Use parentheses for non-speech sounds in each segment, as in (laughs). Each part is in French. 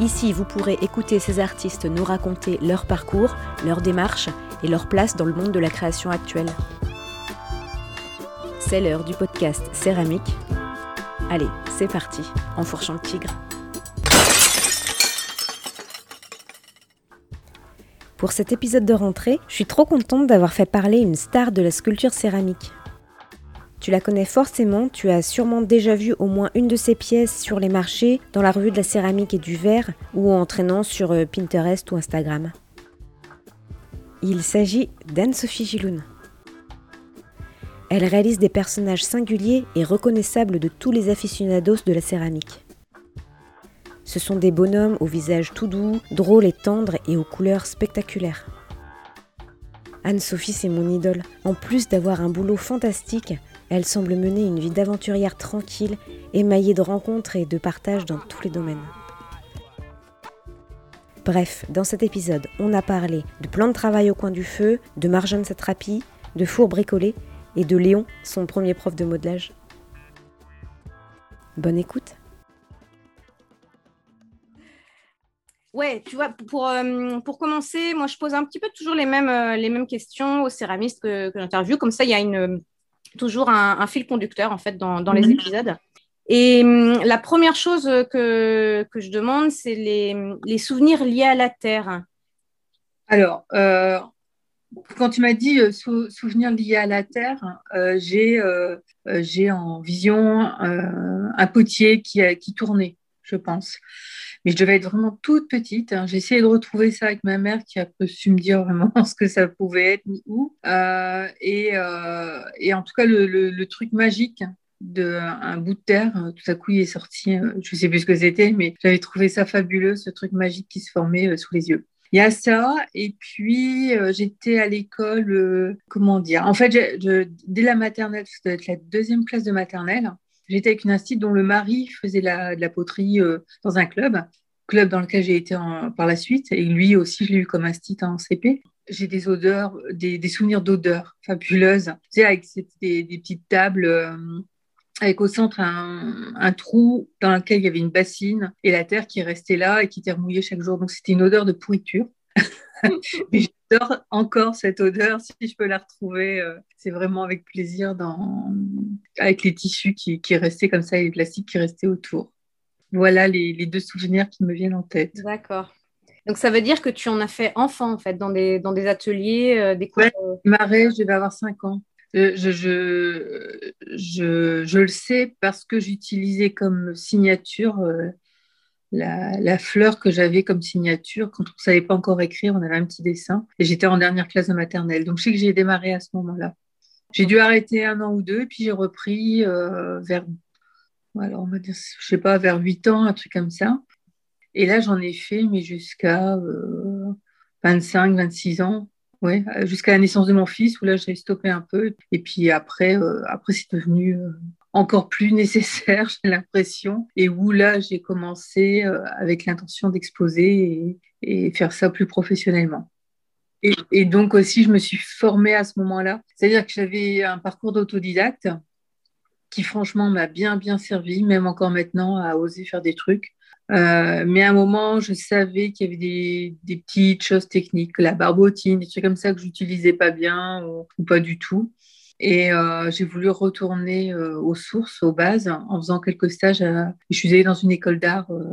Ici, vous pourrez écouter ces artistes nous raconter leur parcours, leur démarche et leur place dans le monde de la création actuelle. C'est l'heure du podcast Céramique. Allez, c'est parti, en fourchant le tigre. Pour cet épisode de rentrée, je suis trop contente d'avoir fait parler une star de la sculpture céramique. Tu la connais forcément, tu as sûrement déjà vu au moins une de ses pièces sur les marchés, dans la revue de la céramique et du verre, ou en traînant sur euh, Pinterest ou Instagram. Il s'agit d'Anne-Sophie Giloun. Elle réalise des personnages singuliers et reconnaissables de tous les aficionados de la céramique. Ce sont des bonhommes au visage tout doux, drôles et tendres et aux couleurs spectaculaires. Anne-Sophie, c'est mon idole. En plus d'avoir un boulot fantastique, elle semble mener une vie d'aventurière tranquille, émaillée de rencontres et de partages dans tous les domaines. Bref, dans cet épisode, on a parlé de plan de travail au coin du feu, de Marjane Satrapi, de four bricolé et de Léon, son premier prof de modelage. Bonne écoute Ouais, tu vois, pour, euh, pour commencer, moi je pose un petit peu toujours les mêmes, euh, les mêmes questions aux céramistes que, que j'interviewe. Comme ça, il y a une, toujours un, fil conducteur en fait dans, les mhm. épisodes. Et hum, la première chose que, que je demande, c'est les, les, souvenirs liés à la Terre. Alors, euh, quand tu m'as dit euh, souvenirs liés à la Terre, euh, j'ai en vision un potier qui, qui tournait, je pense mais je devais être vraiment toute petite. Hein. J'ai essayé de retrouver ça avec ma mère qui a su me dire vraiment (laughs) ce que ça pouvait être ni où. Euh, et, euh, et, en tout cas, le, le, truc magique d'un bout de terre, euh, tout à coup, il est sorti, je ne sais plus ce que c'était, mais j'avais trouvé ça fabuleux, ce truc magique qui se formait sous les yeux. Il y a ça, et puis j'étais à l'école, comment dire, en fait, dès la maternelle, ça doit être la deuxième classe de maternelle, J'étais avec une institut dont le mari faisait la, de la poterie euh, dans un club, club dans lequel j'ai été par la suite. Et lui aussi, je l'ai eu comme institut en CP. J'ai des odeurs, des, souvenirs d'odeurs fabuleuses. Tu sais, avec des, petites tables. Euh, avec au centre un, trou dans lequel il y avait une bassine et la terre qui restait là et qui était remouillée chaque jour. Donc c'était une odeur de pourriture. (laughs) Mais j'adore encore cette odeur. Si je peux la retrouver, euh, c'est vraiment avec plaisir dans... avec les tissus qui, qui restaient comme ça et les plastiques qui restaient autour. Voilà les, les deux souvenirs qui me viennent en tête. D'accord. Donc ça veut dire que tu en as fait enfant en fait dans des, dans des ateliers, euh, des cours. Ouais, Marais, je devais avoir 5 ans. Euh, je, je, je, je, le sais parce que j'utilisais comme signature la, fleur que j'avais comme signature. Quand on ne savait pas encore écrire, on avait un petit dessin. Et j'étais en dernière classe de maternelle. Donc, je sais que j'ai démarré à ce moment-là. J'ai dû arrêter un an ou deux, puis j'ai repris euh, vers, alors on va dire, je sais pas, vers 8 ans, un truc comme ça. Et là, j'en ai fait, mais jusqu'à 25, euh, 26 ans. Ouais, jusqu'à la naissance de mon fils, où là, j'ai stoppé un peu. Et puis après, euh, après c'est devenu encore plus nécessaire, (laughs) j'ai l'impression, et où là, j'ai commencé euh, avec l'intention d'exposer et, faire ça plus professionnellement. Et, donc aussi, je me suis formée à ce moment-là. C'est-à-dire que j'avais un parcours d'autodidacte qui, franchement, m'a bien, bien servi, même encore maintenant, à oser faire des trucs. Euh, mais à un moment, je savais qu'il y avait des, des, petites choses techniques, la barbotine, des trucs comme ça que j'utilisais pas bien ou pas du tout. Et euh, j'ai voulu retourner euh, aux sources, aux bases, en faisant quelques stages. Je suis allée dans une école d'art euh,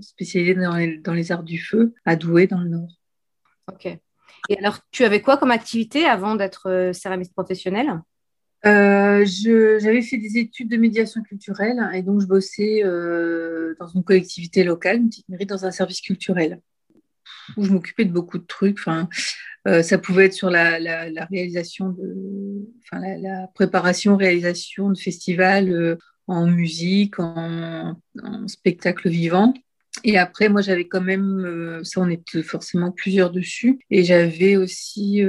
spécialisée dans les, arts du feu, à Douai, dans le Nord. Ok. Et alors, tu avais quoi comme activité avant d'être céramiste professionnelle? J'avais fait des études de médiation culturelle et donc je bossais dans une collectivité locale, une petite mairie, dans un service culturel où je m'occupais de beaucoup de trucs. Enfin, euh, ça pouvait être sur la, réalisation de, enfin, la, préparation, réalisation de festivals euh, en musique, en, spectacle vivant. Et après, moi, j'avais quand même, ça, on était forcément plusieurs dessus. Et j'avais aussi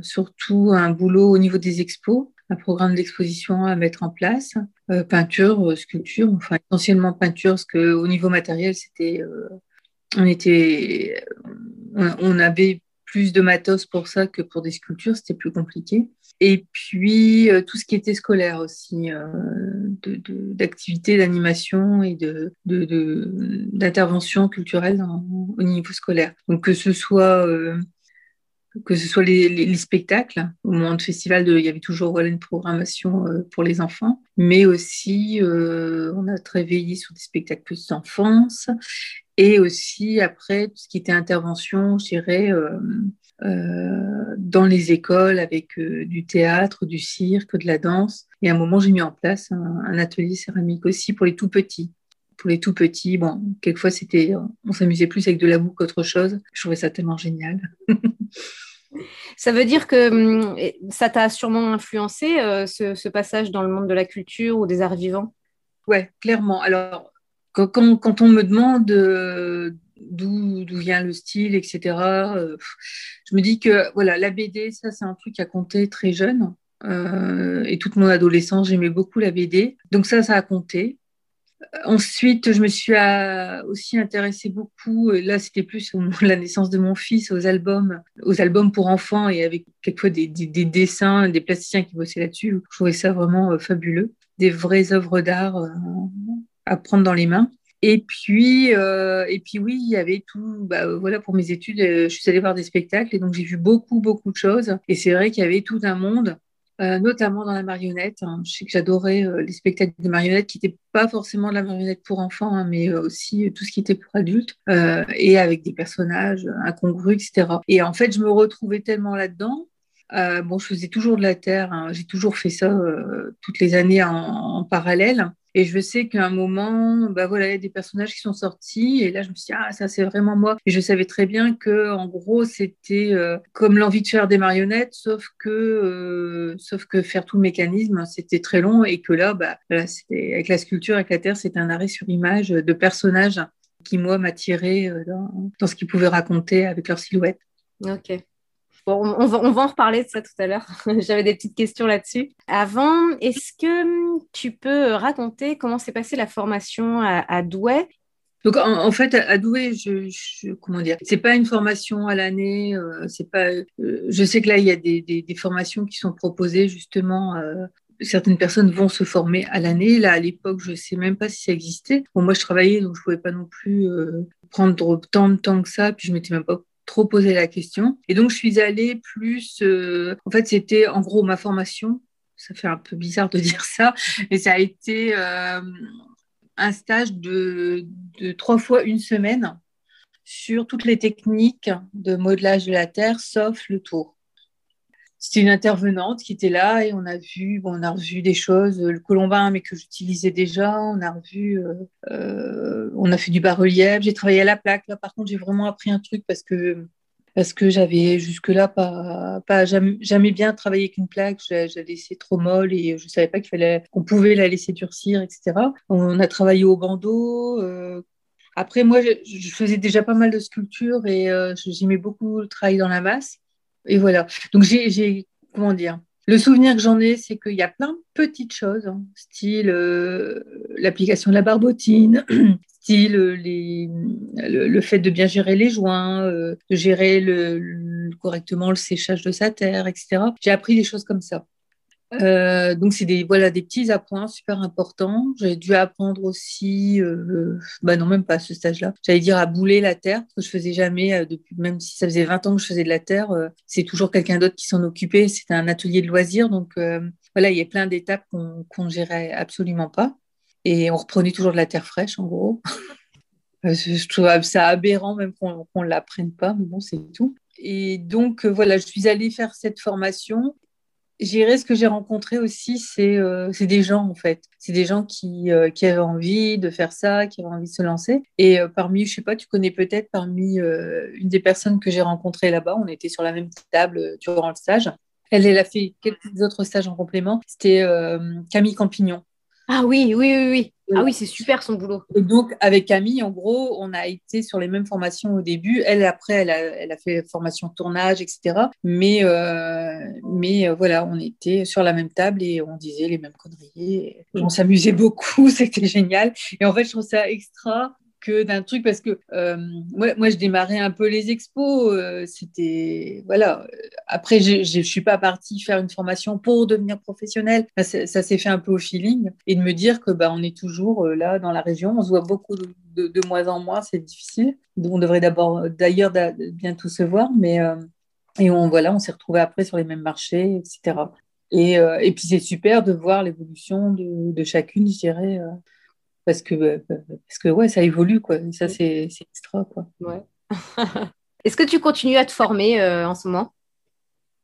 surtout un boulot au niveau des expos un programme d'exposition à mettre en place, euh, peinture, euh, sculpture, enfin essentiellement peinture, parce qu'au niveau matériel, c'était, euh, on était, on, avait plus de matos pour ça que pour des sculptures, c'était plus compliqué. Et puis tout ce qui était scolaire aussi, d'activités d'animation et de, d'intervention culturelle au niveau scolaire. Donc que ce soit que ce soit les, spectacles. Au moment de festival, il y avait toujours une programmation euh, pour les enfants, mais aussi euh, on a très veillé sur des spectacles plus d'enfance et aussi après tout ce qui était intervention, je dirais, euh, dans les écoles avec du théâtre, du cirque, de la danse. Et à un moment, j'ai mis en place un, atelier céramique aussi pour les tout petits pour les tout petits. Bon, quelquefois, c'était, on s'amusait plus avec de la boue qu'autre chose. Je trouvais ça tellement génial. (laughs) Ça veut dire que hum, ça t'a sûrement influencé, euh, ce, passage dans le monde de la culture ou des arts vivants? Oui, clairement. Alors, quand, on me demande euh, d'où vient le style, etc., euh, je me dis que voilà, la BD, ça, c'est un truc qui a compté très jeune. et toute mon adolescence, j'aimais beaucoup la BD. Donc ça, ça a compté. Ensuite, je me suis aussi intéressée beaucoup, là c'était plus au moment de la naissance de mon fils, aux albums, aux albums pour enfants et avec quelquefois des, dessins, des plasticiens qui bossaient là-dessus. Je trouvais ça vraiment euh, fabuleux, des vraies œuvres d'art euh, à prendre dans les mains. Et puis, euh, et puis oui, il y avait tout. Bah, voilà, pour mes études, je suis allée voir des spectacles et donc j'ai vu beaucoup, beaucoup de choses. Et c'est vrai qu'il y avait tout un monde euh, notamment dans la marionnette. Hein. Je sais que j'adorais euh, les spectacles de marionnettes qui n'étaient pas forcément de la marionnette pour enfants, hein, mais euh, aussi tout ce qui était pour adultes, et avec des personnages incongrus, etc. Et en fait, je me retrouvais tellement là-dedans. bon, je faisais toujours de la terre, hein. j'ai toujours fait ça toutes les années en parallèle. Et je sais qu'à un moment, bah voilà, il y a des personnages qui sont sortis. Et là, je me suis dit, ah, ça, c'est vraiment moi. Et je savais très bien que, en gros, c'était euh, comme l'envie de faire des marionnettes, sauf que, euh, sauf que faire tout le mécanisme, c'était très long. Et que là, bah, avec la sculpture, avec la terre, c'était un arrêt sur image de personnages qui, moi, m'attiraient euh, dans, dans ce qu'ils pouvaient raconter avec leur silhouette. Ok on, va, en reparler de ça tout à l'heure. (laughs) J'avais des petites questions là-dessus. Avant, est-ce que tu peux raconter comment s'est passée la formation à, Douai? Donc en, fait à Douai, je, comment dire, c'est pas une formation à l'année. Euh, c'est pas. Euh, je sais que là il y a des, formations qui sont proposées justement. Euh, certaines personnes vont se former à l'année. Là, à l'époque, je sais même pas si ça existait. Bon, moi, je travaillais, donc je ne pouvais pas non plus prendre tant de temps que ça. Puis, je m'étais même pas trop posé la question. Et donc, je suis allée plus. Euh, en fait, c'était en gros ma formation. Ça fait un peu bizarre de (laughs) dire ça, mais ça a été euh, un stage de, de, trois fois une semaine sur toutes les techniques de modelage de la Terre, sauf le tour. C'était une intervenante qui était là et on a vu, bon, on a revu des choses, le colombin, mais que j'utilisais déjà. On a revu, euh, euh, on a fait du bas-relief. J'ai travaillé à la plaque. Là, par contre, j'ai vraiment appris un truc parce que parce que j'avais jusque-là pas, pas jamais, jamais, bien travaillé avec une plaque. J'ai laissé trop molle et je savais pas qu'il fallait qu'on pouvait la laisser durcir, etc. On a travaillé au bandeau. Euh, après, moi, je, faisais déjà pas mal de sculptures et j'aimais beaucoup le travail dans la masse. Et voilà. Donc, j'ai, comment dire, le souvenir que j'en ai, c'est qu'il y a plein de petites choses, hein, style euh, l'application de la barbotine, (clears throat) style euh, le, fait de bien gérer les joints, euh, de gérer correctement le séchage de sa terre, etc. J'ai appris des choses comme ça. Euh, donc c'est des voilà des petits appoints super importants. J'ai dû apprendre aussi, euh, bah non même pas à ce stage-là. J'allais dire à bouler la terre que je faisais jamais euh, depuis même si ça faisait 20 ans que je faisais de la terre, c'est toujours quelqu'un d'autre qui s'en occupait. C'était un atelier de loisirs donc voilà il y a plein d'étapes qu'on ne gérait absolument pas et on reprenait toujours de la terre fraîche en gros. (laughs) je trouve ça aberrant même qu'on ne l'apprenne pas mais bon c'est tout. Et donc voilà je suis allée faire cette formation J'irais, ce que j'ai rencontré aussi, euh, c'est des gens, en fait. C'est des gens qui, euh, qui, avaient envie de faire ça, qui avaient envie de se lancer. Et euh, parmi, je sais pas, tu connais peut-être, parmi une des personnes que j'ai rencontrées là-bas, on était sur la même table durant le stage. Elle, elle a fait quelques autres stages en complément. C'était Camille Campignon. Ah oui, oui, oui, oui. Ah oui, c'est super son boulot. Et donc, avec Camille, en gros, on a été sur les mêmes formations au début. Elle, après, elle a, elle a fait formation tournage, etc. Mais, euh, mais euh, voilà, on était sur la même table et on disait les mêmes conneries. On s'amusait beaucoup, (laughs) c'était génial. Et en fait, je trouve ça extra que d'un truc parce que euh, moi, moi, je démarrais un peu les expos. Euh, c'était voilà. Après, je ne suis pas partie faire une formation pour devenir professionnelle. Ça, s'est fait un peu au feeling et de me dire que bah, on est toujours euh, là dans la région. On se voit beaucoup de, de, moins en moins. C'est difficile. On devrait d'abord d'ailleurs bientôt se voir, mais et on voilà, on s'est retrouvés après sur les mêmes marchés, etc. Et, et puis c'est super de voir l'évolution de, chacune, je dirais parce que, euh, parce que ouais, ça évolue, quoi. Et ça, c'est extra, quoi. Ouais. (laughs) Est-ce que tu continues à te former euh, en ce moment?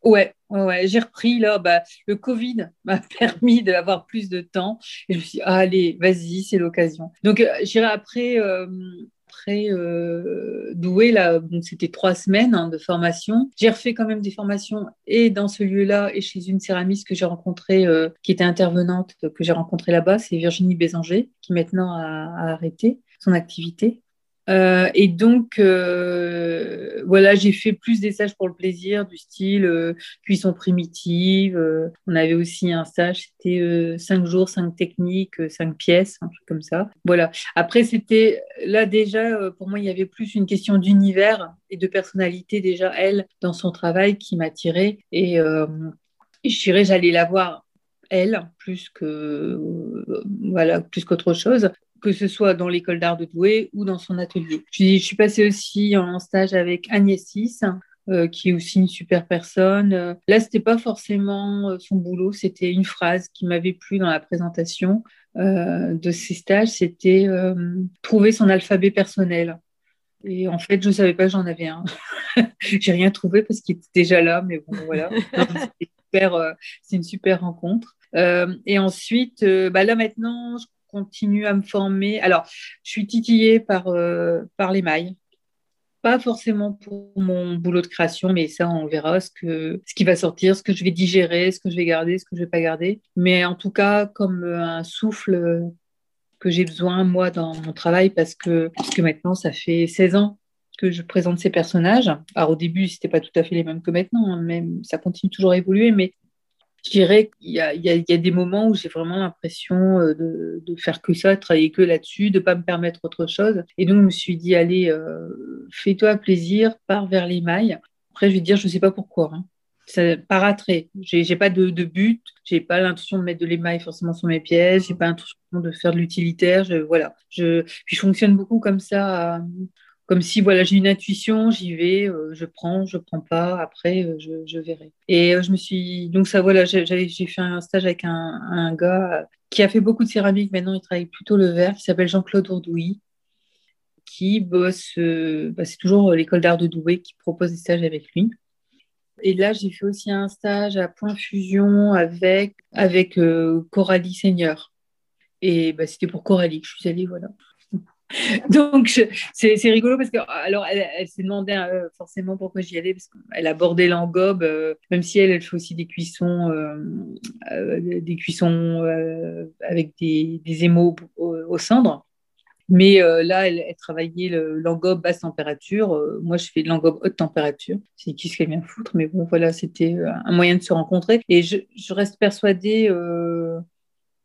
Ouais, ouais, j'ai repris là. Bah, le Covid m'a (laughs) permis d'avoir plus de temps. Et je me suis dit, ah, allez, vas-y, c'est l'occasion. Donc, euh, j'irai après, après euh, là, c'était trois semaines hein, de formation. J'ai refait quand même des formations et dans ce lieu-là et chez une céramiste que j'ai rencontrée, euh, qui était intervenante, que j'ai rencontrée là-bas, c'est Virginie Bézanger, qui maintenant a arrêté son activité. Euh, et donc, euh, voilà, j'ai fait plus des stages pour le plaisir, du style euh, cuisson primitive. on avait aussi un stage, c'était cinq jours, cinq techniques, cinq pièces, un truc comme ça. Voilà. Après, c'était là déjà, pour moi, il y avait plus une question d'univers et de personnalité déjà, elle, dans son travail qui m'attirait. Et je dirais, j'allais la voir elle plus que voilà plus qu'autre chose que ce soit dans l'école d'art de Douai ou dans son atelier. Je, suis passée aussi en stage avec Agnès Sis, euh, qui est aussi une super personne. Euh, là, c'était pas forcément euh, son boulot, c'était une phrase qui m'avait plu dans la présentation de ces stages, c'était trouver son alphabet personnel. Et en fait, je ne savais pas que j'en avais un. (laughs) J'ai rien trouvé parce qu'il était déjà là, mais bon, voilà. (laughs) C'est une super rencontre. et ensuite, bah là maintenant, je continue à me former. Alors, je suis titillée par, euh, par les mailles. Pas forcément pour mon boulot de création, mais ça, on verra ce, que, ce qui va sortir, ce que je vais digérer, ce que je vais garder, ce que je vais pas garder. Mais en tout cas, comme un souffle que j'ai besoin, moi, dans mon travail, parce que, que maintenant, ça fait 16 ans que je présente ces personnages. Alors au début, c'était pas tout à fait les mêmes que maintenant, hein, même ça continue toujours à évoluer, mais je dirais qu'il y, a, des moments où j'ai vraiment l'impression euh, de, faire que ça, de travailler que là-dessus, de ne pas me permettre autre chose. Et donc, je me suis dit, allez, euh, fais-toi plaisir, pars vers les mailles. Après, je vais te dire, je ne sais pas pourquoi. Hein. Ça, par attrait. J'ai pas de, de but, j'ai pas l'intention de mettre de l'émail forcément sur mes pièces, j'ai pas l'intention de faire de l'utilitaire. Je, voilà. Puis je fonctionne beaucoup comme ça. À, comme si voilà j'ai une intuition, j'y vais, euh, je prends, je prends pas, après euh, je, verrai. Et euh, je me suis donc ça voilà, j'ai fait un stage avec un, gars qui a fait beaucoup de céramique. Maintenant, il travaille plutôt le verre, qui s'appelle Jean-Claude Ourdouy, qui bosse. Bah, c'est toujours l'école d'art de Douai qui propose des stages avec lui. Et là, j'ai fait aussi un stage à Point Fusion avec avec Coralie Seigneur. Et bah, c'était pour Coralie que je suis allée, voilà. (laughs) Donc, c'est rigolo parce que, alors, elle, s'est demandé euh, forcément pourquoi j'y allais, parce qu'elle abordait l'engobe, euh, même si elle, fait aussi des cuissons, euh, des cuissons avec des, des émaux au, cendre. Mais là, elle, travaillait l'engobe basse température. moi, je fais de l'engobe haute température. C'est qui ce qu'elle vient foutre, mais bon, voilà, c'était un moyen de se rencontrer. Et je reste persuadée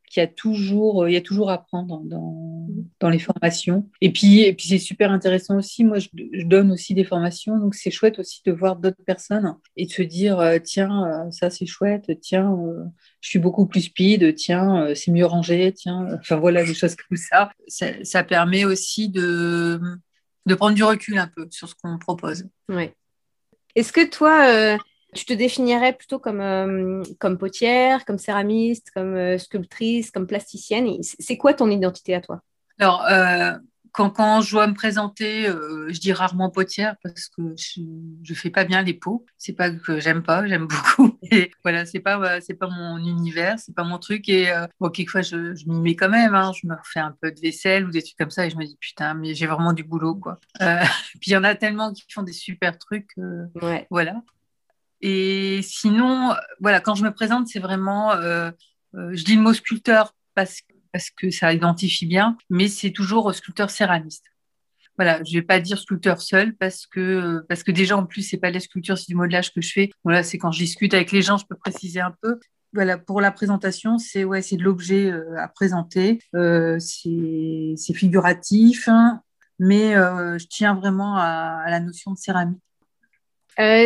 qu'il y a toujours, euh, il y a toujours à apprendre dans, dans les formations. Et puis, et puis c'est super intéressant aussi. Moi, je, donne aussi des formations, donc c'est chouette aussi de voir d'autres personnes et de se dire, euh, tiens, euh, ça c'est chouette, tiens, je suis beaucoup plus speed, tiens, c'est mieux rangé, tiens, enfin voilà, des choses comme ça. Ça, ça permet aussi de, de prendre du recul un peu sur ce qu'on propose. Oui. Est-ce que toi, tu te définirais plutôt comme, euh, comme potière, comme céramiste, comme euh, sculptrice, comme plasticienne. C'est quoi ton identité à toi? Alors, euh, quand, quand, je dois me présenter, je dis rarement potière parce que je ne fais pas bien les pots. C'est pas que j'aime pas, j'aime beaucoup. (laughs) Et voilà, c'est pas c'est pas mon univers, c'est pas mon truc. Et bon, quelquefois je, je m'y mets quand même. Hein. Je me refais un peu de vaisselle ou des trucs comme ça et je me dis putain, mais j'ai vraiment du boulot quoi. (laughs) puis il y en a tellement qui font des super trucs. ouais. Voilà. Et sinon, voilà, quand je me présente, c'est vraiment, euh, euh, je dis le mot sculpteur parce, que ça identifie bien, mais c'est toujours sculpteur céramiste. Voilà, je vais pas dire sculpteur seul parce que parce que déjà en plus c'est pas la sculpture, c'est du modelage que je fais. Voilà, c'est quand je discute avec les gens, je peux préciser un peu. Voilà, pour la présentation, c'est ouais, c'est de l'objet euh, à présenter, euh, c'est figuratif, hein, mais euh, je tiens vraiment à, la notion de céramique.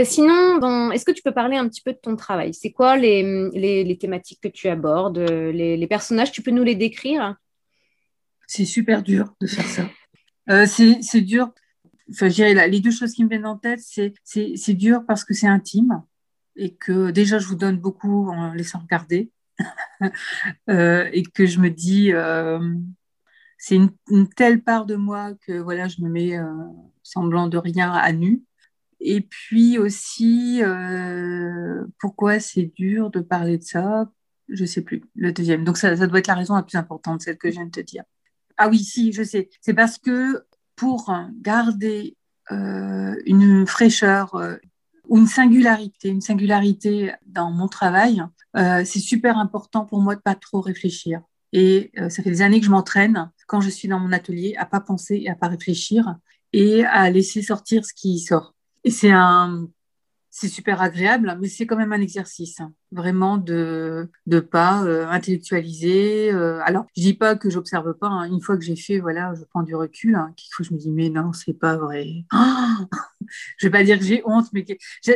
Sinon, est-ce que tu peux parler un petit peu de ton travail? C'est quoi les, les, thématiques que tu abordes les, les, personnages, tu peux nous les décrire? C'est super dur de faire ça. Euh, c'est dur. Enfin, dirais, les deux choses qui me viennent en tête, c'est dur parce que c'est intime et que déjà, je vous donne beaucoup en laissant regarder. (laughs) euh, et que je me dis, euh, c'est une, une, telle part de moi que voilà, je me mets euh, semblant de rien à nu. Et puis aussi, euh, pourquoi c'est dur de parler de ça? Je sais plus, le deuxième. Donc ça, doit être la raison la plus importante, celle que je viens de te dire. Ah oui, si, je sais. C'est parce que pour garder euh, une fraîcheur euh, ou une singularité, une singularité dans mon travail, c'est super important pour moi de pas trop réfléchir. Et ça fait des années que je m'entraîne quand je suis dans mon atelier à pas penser et à pas réfléchir et à laisser sortir ce qui sort. C'est un c'est super agréable, mais c'est quand même un exercice, hein. vraiment de ne pas euh, intellectualiser. Euh. alors, je dis pas que j'observe pas. Hein. une fois que j'ai fait, voilà, je prends du recul. Hein, faut je me dis, mais non, c'est pas vrai. (gasps) je vais pas dire que j'ai honte, mais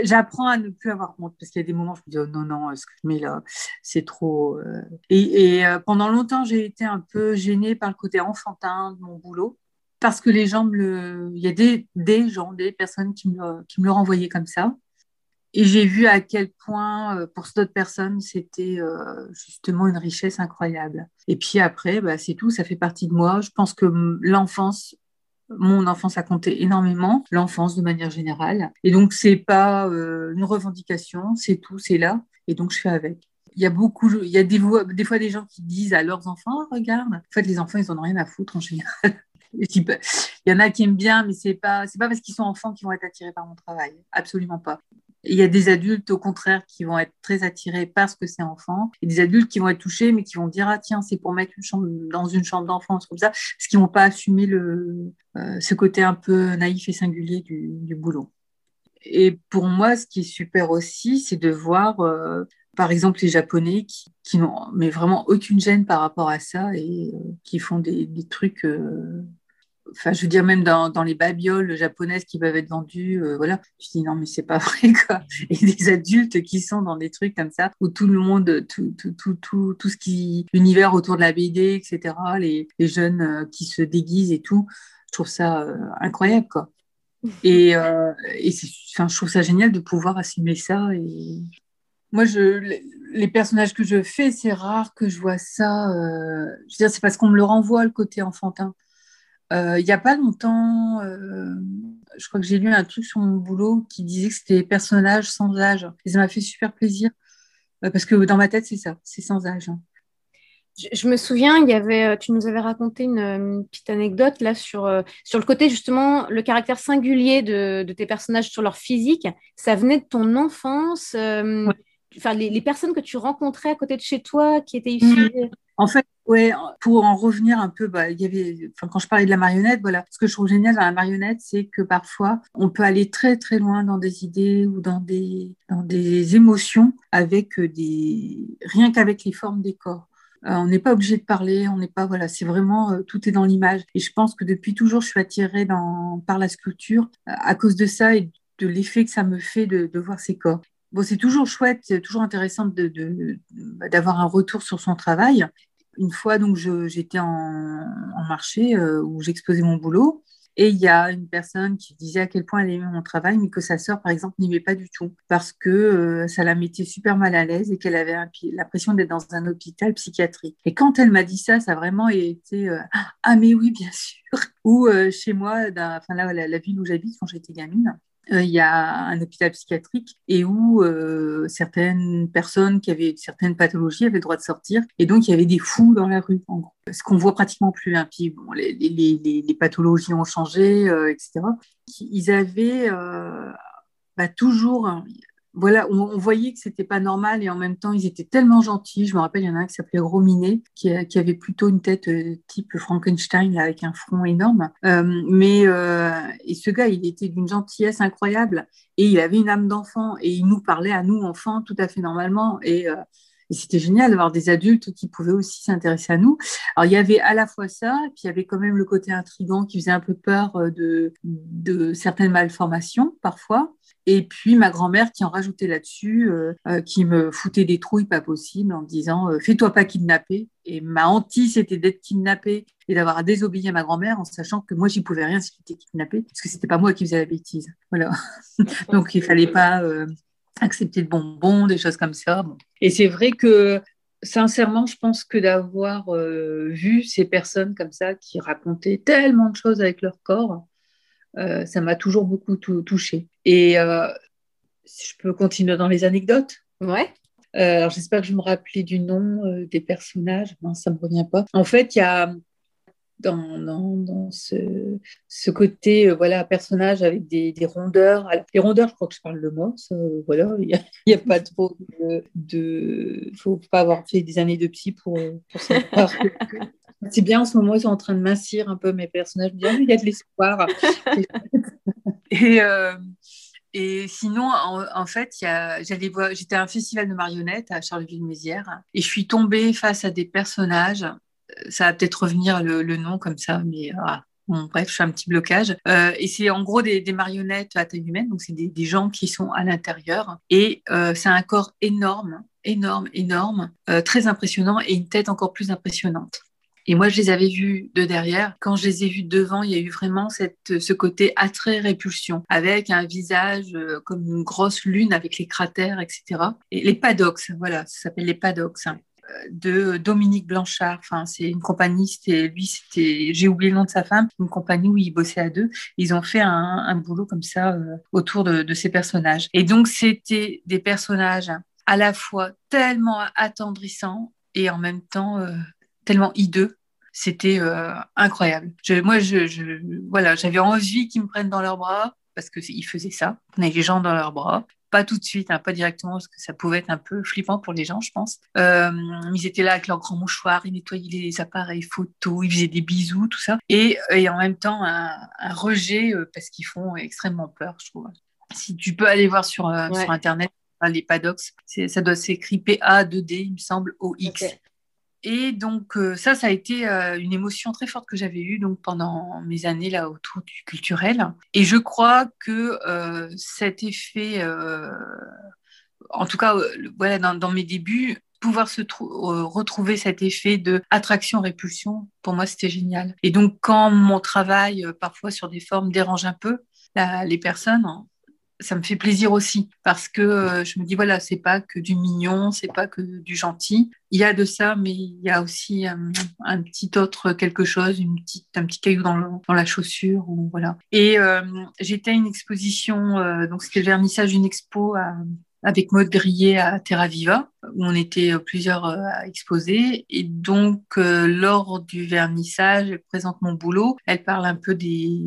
j'apprends à ne plus avoir honte parce qu'il y a des moments où je me dis, oh, non, non, ce que je mets là, c'est trop. Euh. Et, et pendant longtemps, j'ai été un peu gênée par le côté enfantin de mon boulot parce que les gens me le. Il y a des, gens, des personnes qui me, qui me le renvoyaient comme ça. Et j'ai vu à quel point, euh, pour d'autres personnes, c'était euh, justement une richesse incroyable. Et puis après, bah, c'est tout, ça fait partie de moi. Je pense que l'enfance, mon enfance a compté énormément, l'enfance de manière générale. Et donc, c'est pas euh, une revendication, c'est tout, c'est là. Et donc, je fais avec. Il y a beaucoup, il y a des, des fois des gens qui disent à leurs enfants, regarde, en fait, les enfants, ils n'en ont rien à foutre en général. Il y en a qui aiment bien, mais c'est pas, pas parce qu'ils sont enfants qu'ils vont être attirés par mon travail. Absolument pas. Il y a des adultes, au contraire, qui vont être très attirés parce que c'est enfant, et des adultes qui vont être touchés, mais qui vont dire ah tiens c'est pour mettre une chambre dans une chambre d'enfance comme ça, parce qu'ils vont pas assumer le euh, ce côté un peu naïf et singulier du, boulot. Et pour moi, ce qui est super aussi, c'est de voir euh, par exemple les Japonais qui, qui n'ont vraiment aucune gêne par rapport à ça et euh, qui font des trucs enfin, je veux dire, même dans, dans, les babioles japonaises qui peuvent être vendues, euh, voilà, je dis non, mais c'est pas (laughs) vrai, quoi. Et des adultes qui sont dans des trucs comme ça, où tout le monde, tout, tout, tout, tout, tout ce qui, l'univers autour de la BD, etc., les, les jeunes euh, qui se déguisent et tout, je trouve ça euh, incroyable, quoi. (laughs) Et, et enfin, je trouve ça génial de pouvoir assumer ça. Et moi, je, les personnages que je fais, c'est rare que je vois ça. je veux dire, c'est parce qu'on me le renvoie le côté enfantin. Euh, il n'y a pas longtemps, euh, je crois que j'ai lu un truc sur mon boulot qui disait que c'était personnages sans âge. Et ça m'a fait super plaisir. Euh, parce que dans ma tête, c'est ça, c'est sans âge. Je, me souviens, il y avait, tu nous avais raconté une, petite anecdote là sur, sur le côté justement, le caractère singulier de, de, tes personnages sur leur physique. Ça venait de ton enfance. Enfin, les, les, personnes que tu rencontrais à côté de chez toi qui étaient issues. Mmh. En fait, ouais, pour en revenir un peu, bah, il y avait, enfin, quand je parlais de la marionnette, voilà, ce que je trouve génial dans la marionnette, c'est que parfois, on peut aller très très loin dans des idées ou dans des, dans des émotions avec des, rien qu'avec les formes des corps. Euh, on n'est pas obligé de parler, on n'est pas voilà, c'est vraiment euh, tout est dans l'image. Et je pense que depuis toujours, je suis attirée dans, par la sculpture euh, à cause de ça et de l'effet que ça me fait de, de voir ces corps. Bon, c'est toujours chouette, c'est toujours intéressant d'avoir de, de, un retour sur son travail une fois, donc, j'étais en, marché euh, où j'exposais mon boulot. Et il y a une personne qui disait à quel point elle aimait mon travail, mais que sa sœur, par exemple, n'aimait pas du tout parce que euh, ça la mettait super mal à l'aise et qu'elle avait l'impression d'être dans un hôpital psychiatrique. Et quand elle m'a dit ça, ça a vraiment été euh, ah mais oui, bien (laughs) sûr. Ou chez moi, enfin là, la ville où j'habite quand j'étais gamine, euh, il y a un hôpital psychiatrique et où euh, certaines personnes qui avaient certaines pathologies avaient le droit de sortir. Et donc, il y avait des fous dans la rue, en gros. Ce qu'on voit pratiquement plus. Hein. Puis, bon, les, pathologies ont changé, euh, etc. Ils avaient bah, toujours voilà, on, voyait que c'était pas normal et en même temps, ils étaient tellement gentils. Je me rappelle, il y en a un qui s'appelait Rominet, qui, qui, avait plutôt une tête euh, type Frankenstein avec un front énorme. Euh, mais euh, et ce gars, il était d'une gentillesse incroyable et il avait une âme d'enfant et il nous parlait à nous enfants tout à fait normalement et et c'était génial d'avoir des adultes qui pouvaient aussi s'intéresser à nous. Alors, il y avait à la fois ça, puis il y avait quand même le côté intrigant qui faisait un peu peur de, de certaines malformations parfois. Et puis ma grand-mère qui en rajoutait là-dessus, euh, euh, qui me foutait des trouilles pas possibles en me disant euh, fais-toi pas kidnapper. Et ma hantise c'était d'être kidnappée et d'avoir à désobéir à ma grand-mère en sachant que moi j'y pouvais rien si j'étais kidnappée parce que c'était pas moi qui faisais la bêtise. Voilà. (laughs) Donc il fallait pas accepter de bonbons, des choses comme ça. Et c'est vrai que sincèrement, je pense que d'avoir vu ces personnes comme ça qui racontaient tellement de choses avec leur corps, euh, ça m'a toujours beaucoup touché. Et euh, si je peux continuer dans les anecdotes. Ouais. Euh, alors j'espère que je me rappelais du nom des personnages. Non, ça me revient pas. En fait, il y a dans, dans, ce, ce, côté voilà personnage avec des, des, rondeurs. Les rondeurs, je crois que je parle de moi. voilà, il n'y (laughs) a, pas trop de. Faut pas avoir fait des années de psy pour, pour savoir C'est bien en ce moment, ils sont en train de mincir un peu mes personnages. Bien, il y a de l'espoir. (laughs) et, euh, et sinon, en, fait, j'allais j'étais à un festival de marionnettes à Charleville-Mézières et je suis tombée face à des personnages. Ça va peut-être revenir le, nom comme ça, mais ah, bref, je fais un petit blocage. Euh, et c'est en gros des, marionnettes à taille humaine, donc c'est des, gens qui sont à l'intérieur. Et euh, c'est un corps énorme, énorme, énorme, très impressionnant et une tête encore plus impressionnante. Et moi, je les avais vus de derrière. Quand je les ai vus devant, il y a eu vraiment cette, ce côté attrait-répulsion, avec un visage euh, comme une grosse lune avec les cratères, etc. Et les paddocks, voilà, ça s'appelle les paddocks hein, de Dominique Blanchard. Enfin, c'est une compagnie, c'était lui, c'était, j'ai oublié le nom de sa femme, une compagnie où ils bossaient à deux. Ils ont fait un, boulot comme ça euh, autour de, ces personnages. Et donc, c'était des personnages à la fois tellement attendrissants et en même temps euh, tellement hideux c'était euh, incroyable. moi, je, voilà, j'avais envie qu'ils me prennent dans leurs bras parce qu'ils faisaient ça, prenaient les gens dans leurs bras. Pas tout de suite, hein, pas directement, parce que ça pouvait être un peu flippant pour les gens, je pense. Euh, ils étaient là avec leurs grands mouchoirs, ils nettoyaient les appareils photos, ils faisaient des bisous, tout ça. Et, en même temps, un, rejet euh, parce qu'ils font extrêmement peur, je trouve. Si tu peux aller voir sur, sur Internet, les paddocks, ça doit s'écrire PA2D, il me semble, OX. Et donc euh, ça, ça a été euh, une émotion très forte que j'avais eue donc pendant mes années là autour du culturel. Et je crois que euh, cet effet, en tout cas, voilà, dans, mes débuts, pouvoir se retrouver cet effet de attraction-répulsion, pour moi, c'était génial. Et donc quand mon travail, parfois sur des formes, dérange un peu les personnes, ça me fait plaisir aussi parce que euh, je me dis voilà c'est pas que du mignon c'est pas que du gentil il y a de ça mais il y a aussi euh, un petit autre quelque chose une petite un petit caillou dans, dans la chaussure ou voilà et euh, j'étais à une exposition donc c'était le vernissage d'une expo avec Maud Grillet à Terra Viva, où on était plusieurs à exposer. Et donc, lors du vernissage, elle présente mon boulot. Elle parle un peu des,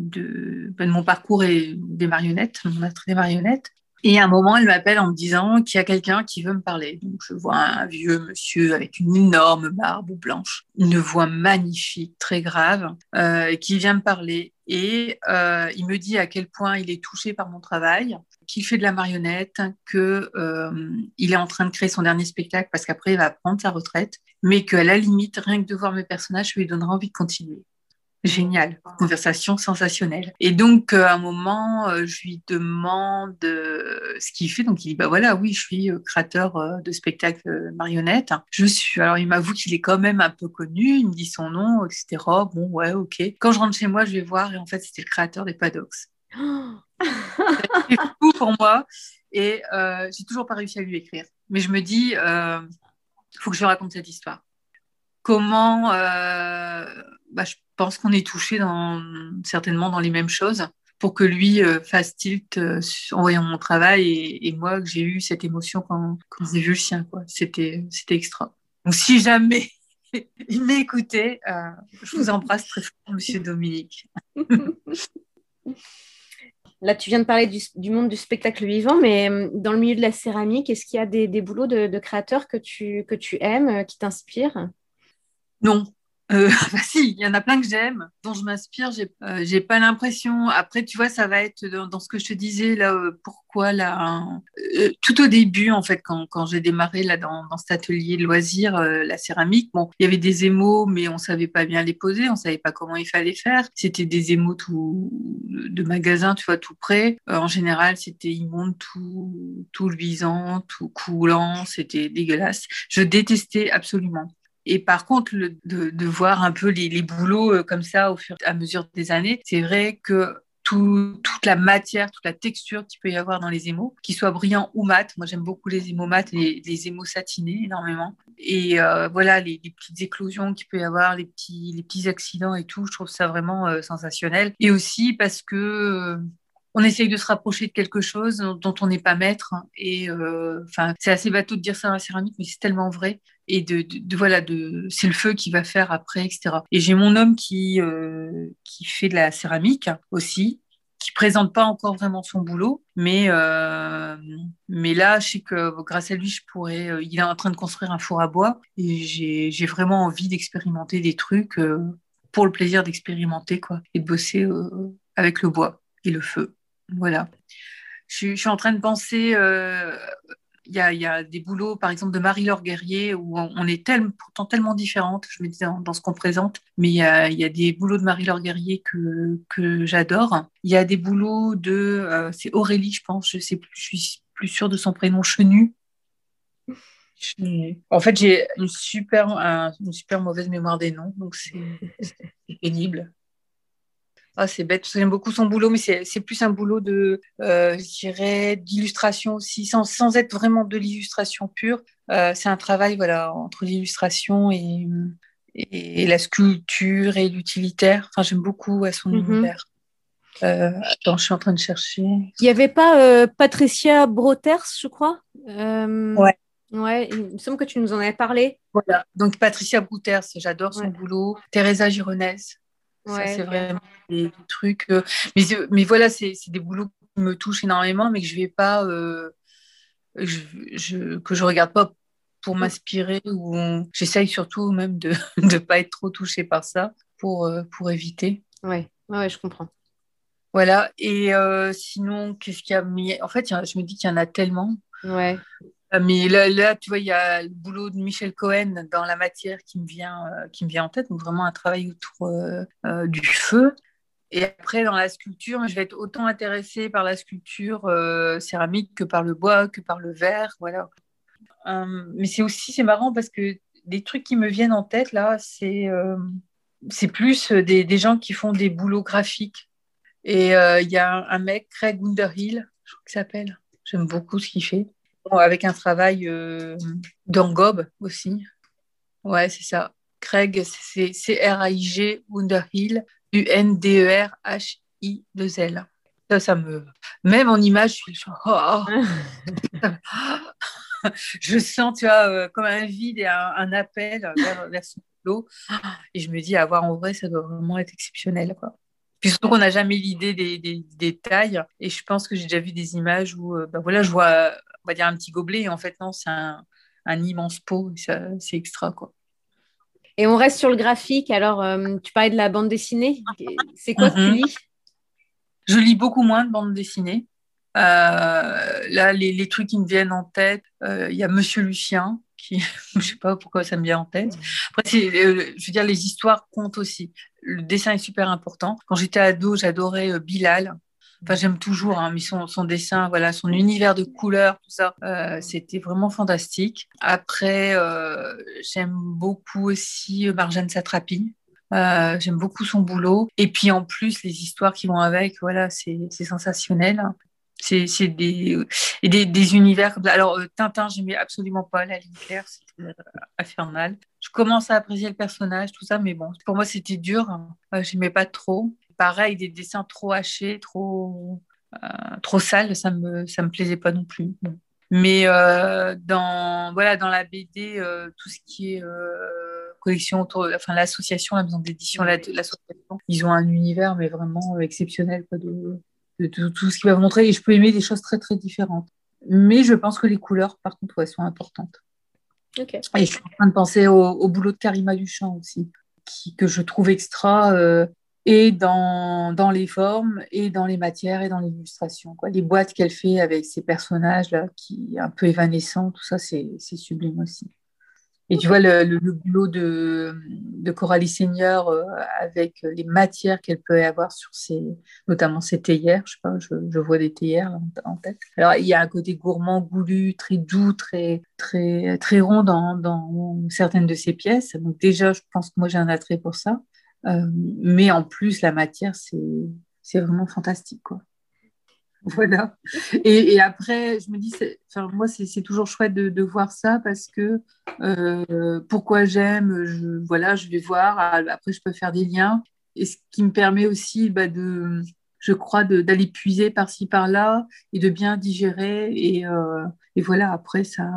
de, ben, mon parcours et des marionnettes, mon attrait des marionnettes. Et à un moment, elle m'appelle en me disant qu'il y a quelqu'un qui veut me parler. Donc, je vois un vieux monsieur avec une énorme barbe blanche, une voix magnifique, très grave, euh, qui vient me parler. Et euh, il me dit à quel point il est touché par mon travail, qu'il fait de la marionnette, qu'il euh, est en train de créer son dernier spectacle parce qu'après, il va prendre sa retraite, mais qu'à la limite, rien que de voir mes personnages, ça lui donnera envie de continuer. Génial, conversation sensationnelle. Et donc, euh, à un moment, euh, je lui demande euh, ce qu'il fait. Donc, il dit, bah voilà, oui, je suis créateur de spectacles marionnettes. Je suis, alors il m'avoue qu'il est quand même un peu connu, il me dit son nom, etc. Bon, ouais, ok. Quand je rentre chez moi, je vais voir, et en fait, c'était le créateur des Paddocks. (gasps) c'est fou pour moi. Et j'ai toujours pas réussi à lui écrire. Mais je me dis, il faut que je raconte cette histoire. Comment, bah, je pense qu'on est touché dans, certainement dans les mêmes choses pour que lui euh, fasse tilt euh, en voyant mon travail et, moi que j'ai eu cette émotion quand, quand j'ai vu le sien. C'était, c'était extra. Donc si jamais (laughs) il m'écoutait, euh, je vous embrasse très fort, Monsieur Dominique. (laughs) Là, tu viens de parler du, monde du spectacle vivant, mais dans le milieu de la céramique, est-ce qu'il y a des, boulots de, de, créateurs que tu, que tu aimes, qui t'inspirent? Non, euh, (laughs) bah si, il y en a plein que j'aime, dont je m'inspire. J'ai euh, j'ai pas l'impression. Après, tu vois, ça va être dans, ce que je te disais là. Euh, pourquoi là euh, Tout au début, en fait, quand, quand j'ai démarré là dans, dans, cet atelier de loisirs, la céramique, bon, il y avait des émaux, mais on savait pas bien les poser, on savait pas comment il fallait faire. C'était des émaux tout de magasin, tu vois, tout près. en général, c'était immonde, tout tout luisant, tout coulant. C'était dégueulasse. Je détestais absolument. Et par contre, de, voir un peu les, boulots euh, comme ça au fur et à mesure des années, c'est vrai que toute la matière, toute la texture qu'il peut y avoir dans les émaux, qu'ils soient brillants ou mat. Moi, j'aime beaucoup les émaux mat et les émaux satinés énormément. Et euh, voilà, les, petites éclosions qu'il peut y avoir, les petits, les petits accidents et tout, je trouve ça vraiment euh, sensationnel. Et aussi parce que on essaye de se rapprocher de quelque chose dont on n'est pas maître. Et euh, enfin, c'est assez bateau de dire ça dans la céramique, mais c'est tellement vrai. Et de, voilà, de, c'est le feu qui va faire après, etc. Et j'ai mon homme qui euh, qui fait de la céramique aussi, qui présente pas encore vraiment son boulot, mais euh, mais là, je sais que grâce à lui, je pourrais. il est en train de construire un four à bois et j'ai, j'ai vraiment envie d'expérimenter des trucs pour le plaisir d'expérimenter quoi et de bosser avec le bois et le feu. Voilà. Je, suis en train de penser, euh, il y, a, des boulots, par exemple, de Marie-Laure Guerrier, où on, est pourtant tellement différentes, je me dis, dans, ce qu'on présente, mais il y a, des boulots de Marie-Laure Guerrier que, j'adore. Il y a des boulots de, euh, c'est Aurélie, je pense, je sais plus, je suis plus sûre de son prénom, Chenu. En fait, j'ai une super, une super mauvaise mémoire des noms, donc c'est pénible. Ah, c'est bête, j'aime beaucoup son boulot, mais c'est plus un boulot de, euh, je dirais, d'illustration aussi, sans, sans, être vraiment de l'illustration pure. Euh, c'est un travail voilà, entre l'illustration et, et, la sculpture et l'utilitaire. Enfin, j'aime beaucoup à son mhm. univers. Euh, attends, je suis en train de chercher. Il n'y avait pas Patricia Broters, je crois? Ouais. Ouais, il me semble que tu nous en avais parlé. Voilà, donc Patricia Brouters, j'adore son boulot. Teresa Gironès, c'est vraiment des, trucs. Euh, mais, mais voilà, c'est des boulots qui me touchent énormément, mais que je vais pas. Euh, je, que je regarde pas pour m'inspirer ou j'essaye surtout même de (laughs) ne pas être trop touchée par ça pour, euh, pour éviter. Ouais. ouais, je comprends. Voilà, et sinon, qu'est-ce qu'il y a En fait, je me dis qu'il y en a tellement. Ouais. Euh, mais là, tu vois, il y a le boulot de Michel Cohen dans la matière qui me vient, euh, qui me vient en tête, donc vraiment un travail autour euh, du feu. Et après, dans la sculpture, je vais être autant intéressée par la sculpture céramique que par le bois, que par le verre, voilà. mais c'est aussi, c'est marrant parce que des trucs qui me viennent en tête, là, c'est c'est plus des, des, gens qui font des boulots graphiques. Et il y a un, mec, Craig Underhill, je crois qu'il s'appelle. J'aime beaucoup ce qu'il fait avec un travail euh, d'angob aussi. Ouais, c'est ça. Craig, c'est C-R-A-I-G, Underhill, U-N-D-E-R-H-I-2-L. Ça, ça me. Même en image, je suis. Oh, (laughs) je sens, tu vois, euh, comme un vide et un, appel vers, vers son boulot. Et je me dis, avoir en vrai, ça doit vraiment être exceptionnel. Quoi. Puis surtout qu'on n'a jamais l'idée des, des, tailles. Et je pense que j'ai déjà vu des images où, bah voilà, je vois on va dire un petit gobelet. Et en fait, non, c'est un, immense pot. C'est extra, quoi. Et on reste sur le graphique. Alors, euh, tu parlais de la bande dessinée. C'est quoi que tu mhm. lis? Je lis beaucoup moins de bande dessinée. Euh, là, les, trucs qui me viennent en tête, euh, il y a Monsieur Lucien, qui, (laughs) je sais pas pourquoi ça me vient en tête. Après, je veux dire, les histoires comptent aussi. Le dessin est super important. Quand j'étais ado, j'adorais Bilal. Enfin, j'aime toujours, hein, mais son, son, dessin, voilà, son univers de couleurs, tout ça, euh, c'était vraiment fantastique. Après, euh, j'aime beaucoup aussi euh, Marjane Satrapi. Euh, j'aime beaucoup son boulot. Et puis en plus, les histoires qui vont avec, voilà, c'est sensationnel. C'est des, des, des, univers comme ça. Alors, Tintin, j'aimais absolument pas la ligne claire, c'était infernal. Je commence à apprécier le personnage, tout ça, mais bon, pour moi, c'était dur. Hein. j'aimais pas trop pareil, des dessins trop hachés, trop, euh, trop sales, ça me, ça me plaisait pas non plus. Mais euh, dans, voilà, dans la BD, euh, tout ce qui est collection autour, enfin l'association, la maison d'édition, l'association, ils ont un univers mais vraiment exceptionnel quoi, de, de tout, ce qui va vous montrer. Et je peux aimer des choses très, très différentes. Mais je pense que les couleurs, par contre, ouais, sont importantes. Et je suis en train de penser au, boulot de Karima Duchamp aussi, qui, que je trouve extra, euh, et dans, dans, les formes, et dans les matières, et dans l'illustration. Les boîtes qu'elle fait avec ces personnages-là, qui un peu évanescents, tout ça, c'est sublime aussi. Et tu vois, le, le, boulot de, de, Coralie Seigneur euh, avec les matières qu'elle peut avoir sur ses, notamment ses théières, je sais pas, je, je vois des théières en tête. Alors, il y a un côté gourmand, goulu, très doux, très, très, très rond dans, dans certaines de ses pièces. Donc, déjà, je pense que moi, j'ai un attrait pour ça. Euh, mais en plus, la matière, c'est vraiment fantastique, quoi. Voilà. Et, et, après, je me dis, enfin, moi, c'est toujours chouette de, de, voir ça parce que euh, pourquoi j'aime, je, voilà, je vais voir. Après, je peux faire des liens. Et ce qui me permet aussi bah, de, je crois, d'aller puiser par-ci, par-là et de bien digérer. Et, euh, et, voilà, après, ça,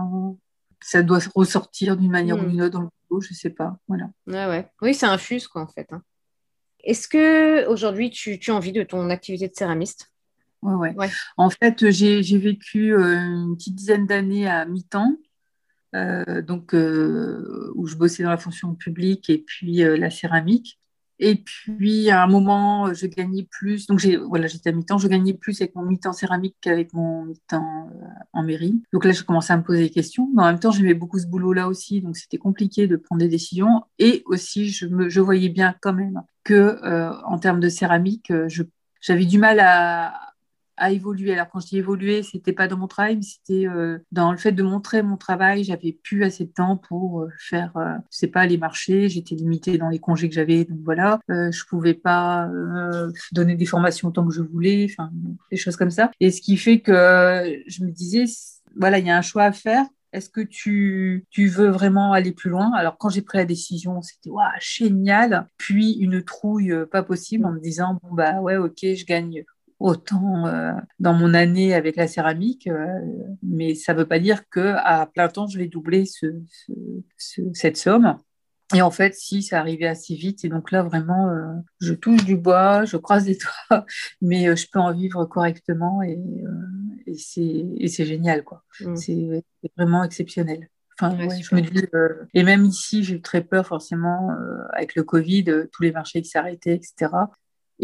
ça doit ressortir d'une manière ou hmm. d'une autre dans le boulot, je ne sais pas. Voilà. Ouais, ouais. Oui, c'est infuse, quoi, en fait. Hein. Est-ce que aujourd'hui tu, tu as envie de ton activité de céramiste? Ouais, ouais. En fait, j'ai vécu euh, une petite dizaine d'années à mi-temps, euh, donc euh, où je bossais dans la fonction publique et puis la céramique. Et puis à un moment, je gagnais plus. Donc voilà, j'étais à mi-temps. Je gagnais plus avec mon mi-temps céramique qu'avec mon mi-temps en mairie. Donc là, j'ai commencé à me poser des questions. Mais en même temps, j'aimais beaucoup ce boulot-là aussi, donc c'était compliqué de prendre des décisions. Et aussi, je, me, je voyais bien quand même que en termes de céramique, j'avais du mal à à évoluer. Alors quand je dis évoluer, c'était pas dans mon travail, mais c'était euh, dans le fait de montrer mon travail. J'avais plus assez de temps pour euh, faire, euh, je sais pas, les marchés. J'étais limitée dans les congés que j'avais, donc voilà. je pouvais pas donner des formations autant que je voulais, enfin des choses comme ça. Et ce qui fait que je me disais, voilà, il y a un choix à faire. Est-ce que tu, tu, veux vraiment aller plus loin? Alors, quand j'ai pris la décision, c'était waouh, génial. Puis une trouille pas possible en me disant bon, bah ouais, ok, je gagne autant euh, dans mon année avec la céramique, euh, mais ça ne veut pas dire qu'à plein temps, je vais doubler cette somme. Et en fait, si, ça arrivait assez vite. Et donc là, vraiment, euh, je touche du bois, je croise les (laughs) doigts, mais je peux en vivre correctement et, et c'est génial, quoi. Mmh. C'est vraiment exceptionnel. Enfin, je me dis, et même ici, j'ai eu très peur forcément avec le Covid, tous les marchés qui s'arrêtaient, etc.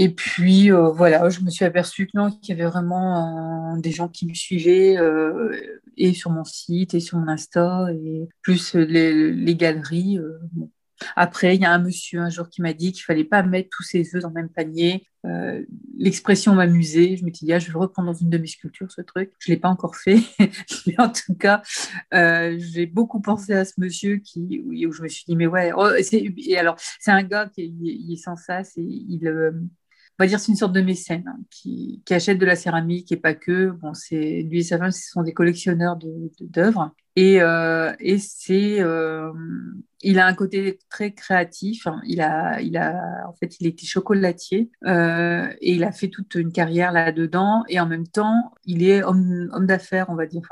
Et puis euh, voilà, je me suis aperçue que qu'il y avait vraiment euh, des gens qui me suivaient euh, et sur mon site et sur mon Insta et plus les, galeries. Après, il y a un monsieur un jour qui m'a dit qu'il fallait pas mettre tous ses œufs dans le même panier. L'expression m'amusait. Je me suis dit, ah, je vais le reprendre dans une de mes sculptures, ce truc. Je l'ai pas encore fait, (laughs) mais en tout cas, j'ai beaucoup pensé à ce monsieur qui, où je me suis dit, mais ouais. Oh, alors, c'est un gars qui est, est sans ça, c'est il on va dire c'est une sorte de mécène hein, qui, achète de la céramique et pas que. Bon, c'est lui et sa femme, ce sont des collectionneurs d'œuvres. et, euh, c'est, euh, il a un côté très créatif. Hein. Il a, il a, en fait, il était chocolatier euh, et il a fait toute une carrière là-dedans. Et en même temps, il est homme, d'affaires, on va dire.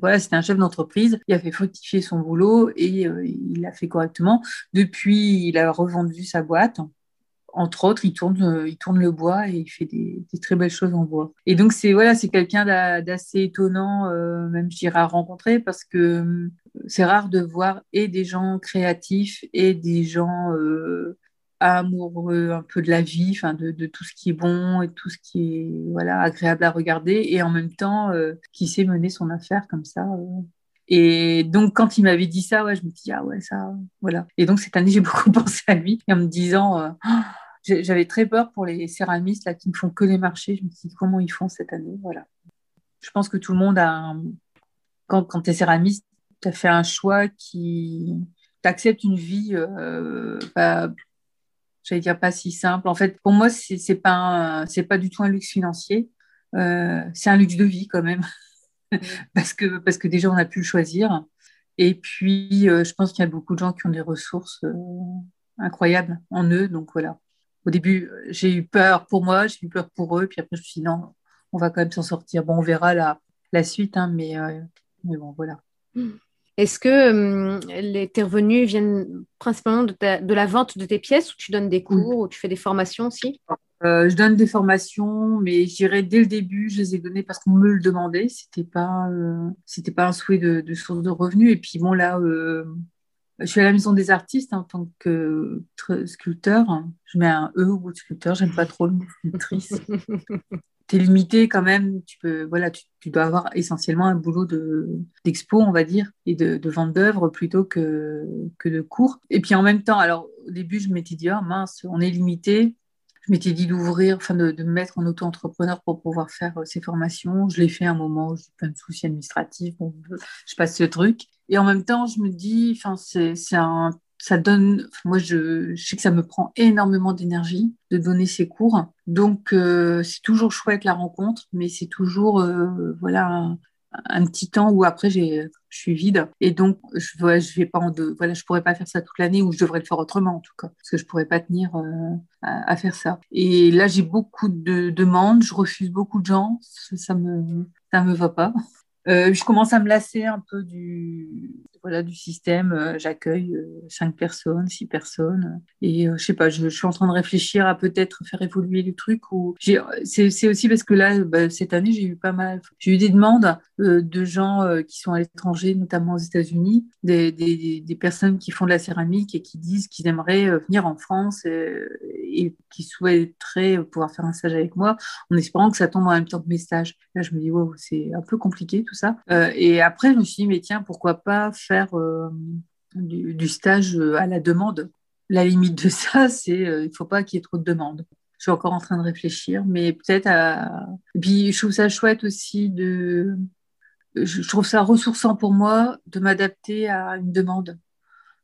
Voilà, c'était un chef d'entreprise. Il a fait fructifier son boulot et il l'a fait correctement. Depuis, il a revendu sa boîte entre autres, il tourne, euh, il tourne le bois et il fait des, très belles choses en bois. Et donc, c'est voilà, quelqu'un d'assez étonnant, euh, même je dirais, à rencontrer parce que euh, c'est rare de voir et des gens créatifs et des gens amoureux un peu de la vie, enfin de, tout ce qui est bon et tout ce qui est voilà agréable à regarder et en même temps qui sait mener son affaire comme ça. Et donc, quand il m'avait dit ça, ouais, je me dis, ah ouais, ça, voilà. Et donc, cette année, (laughs) j'ai beaucoup pensé à lui en me disant, j'avais très peur pour les céramistes là, qui ne font que les marchés. Je me suis dit comment ils font cette année? Voilà. Je pense que tout le monde a. Quand, quand tu es céramiste, tu as fait un choix qui. Tu acceptes une vie, euh, j'allais dire pas si simple. En fait, pour moi, c'est n'est pas, pas du tout un luxe financier. Euh, c'est un luxe de vie quand même. (laughs) parce, que, parce que déjà, on a pu le choisir. Et puis, euh, je pense qu'il y a beaucoup de gens qui ont des ressources incroyables en eux. Donc voilà au début, j'ai eu peur pour moi, j'ai eu peur pour eux, puis après, je me suis dit non, on va quand même s'en sortir. Bon, on verra la, la suite, hein, mais, euh, mais bon, voilà. Est-ce que hum, les, tes revenus viennent principalement de, de, la vente de tes pièces ou tu donnes des cours ou tu fais des formations aussi? Je donne des formations, mais je dirais dès le début, je les ai données parce qu'on me le demandait. C'était pas, c'était pas un souhait de, de, source de revenus. Et puis bon là, je suis à la Maison des Artistes en tant que sculpteur. Je mets un E au bout de sculpteur. J'aime pas trop le mot sculptrice. (laughs) tu es limité quand même. Tu, peux, voilà, tu, dois avoir essentiellement un boulot d'expo, on va dire, et de, de vente d'œuvres plutôt que, que de cours. Et puis en même temps, alors au début, je m'étais dit, oh mince, on est limité je m'étais dit d'ouvrir, enfin de, me mettre en auto-entrepreneur pour pouvoir faire euh, ces formations. Je l'ai fait à un moment où j'ai plein de soucis administratifs, bon, je passe ce truc. Et en même temps, je me dis, enfin, c'est un, ça donne, moi je, je, sais que ça me prend énormément d'énergie de donner ces cours. Donc euh, c'est toujours chouette la rencontre, mais c'est toujours euh, voilà un petit temps où après j'ai je suis vide. Et donc je je vais pas en de, voilà je pourrais pas faire ça toute l'année ou je devrais le faire autrement en tout cas parce que je pourrais pas tenir euh, à, faire ça. Et là j'ai beaucoup de demandes. Je refuse beaucoup de gens. Ça, me ça me va pas euh, je commence à me lasser un peu du, voilà, du système. Euh, j'accueille euh, cinq personnes, six personnes. Et je sais pas, je, suis en train de réfléchir à peut-être faire évoluer le truc. Ou c'est aussi parce que là, bah, cette année, j'ai eu pas mal. J'ai eu des demandes de gens qui sont à l'étranger, notamment aux États-Unis, des, des, personnes qui font de la céramique et qui disent qu'ils aimeraient venir en France et qui souhaiteraient pouvoir faire un stage avec moi, en espérant que ça tombe en même temps que mes stages. Là, je me dis, wow, c'est un peu compliqué tout ça. Euh, et après, je me suis dit, mais tiens, pourquoi pas faire euh, du, stage euh, à la demande La limite de ça, (laughs) c'est il ne faut pas qu'il y ait trop de demandes. Je suis encore en train de réfléchir, mais peut-être. Et puis, je trouve ça chouette aussi de. Je trouve ça ressourçant pour moi de m'adapter à une demande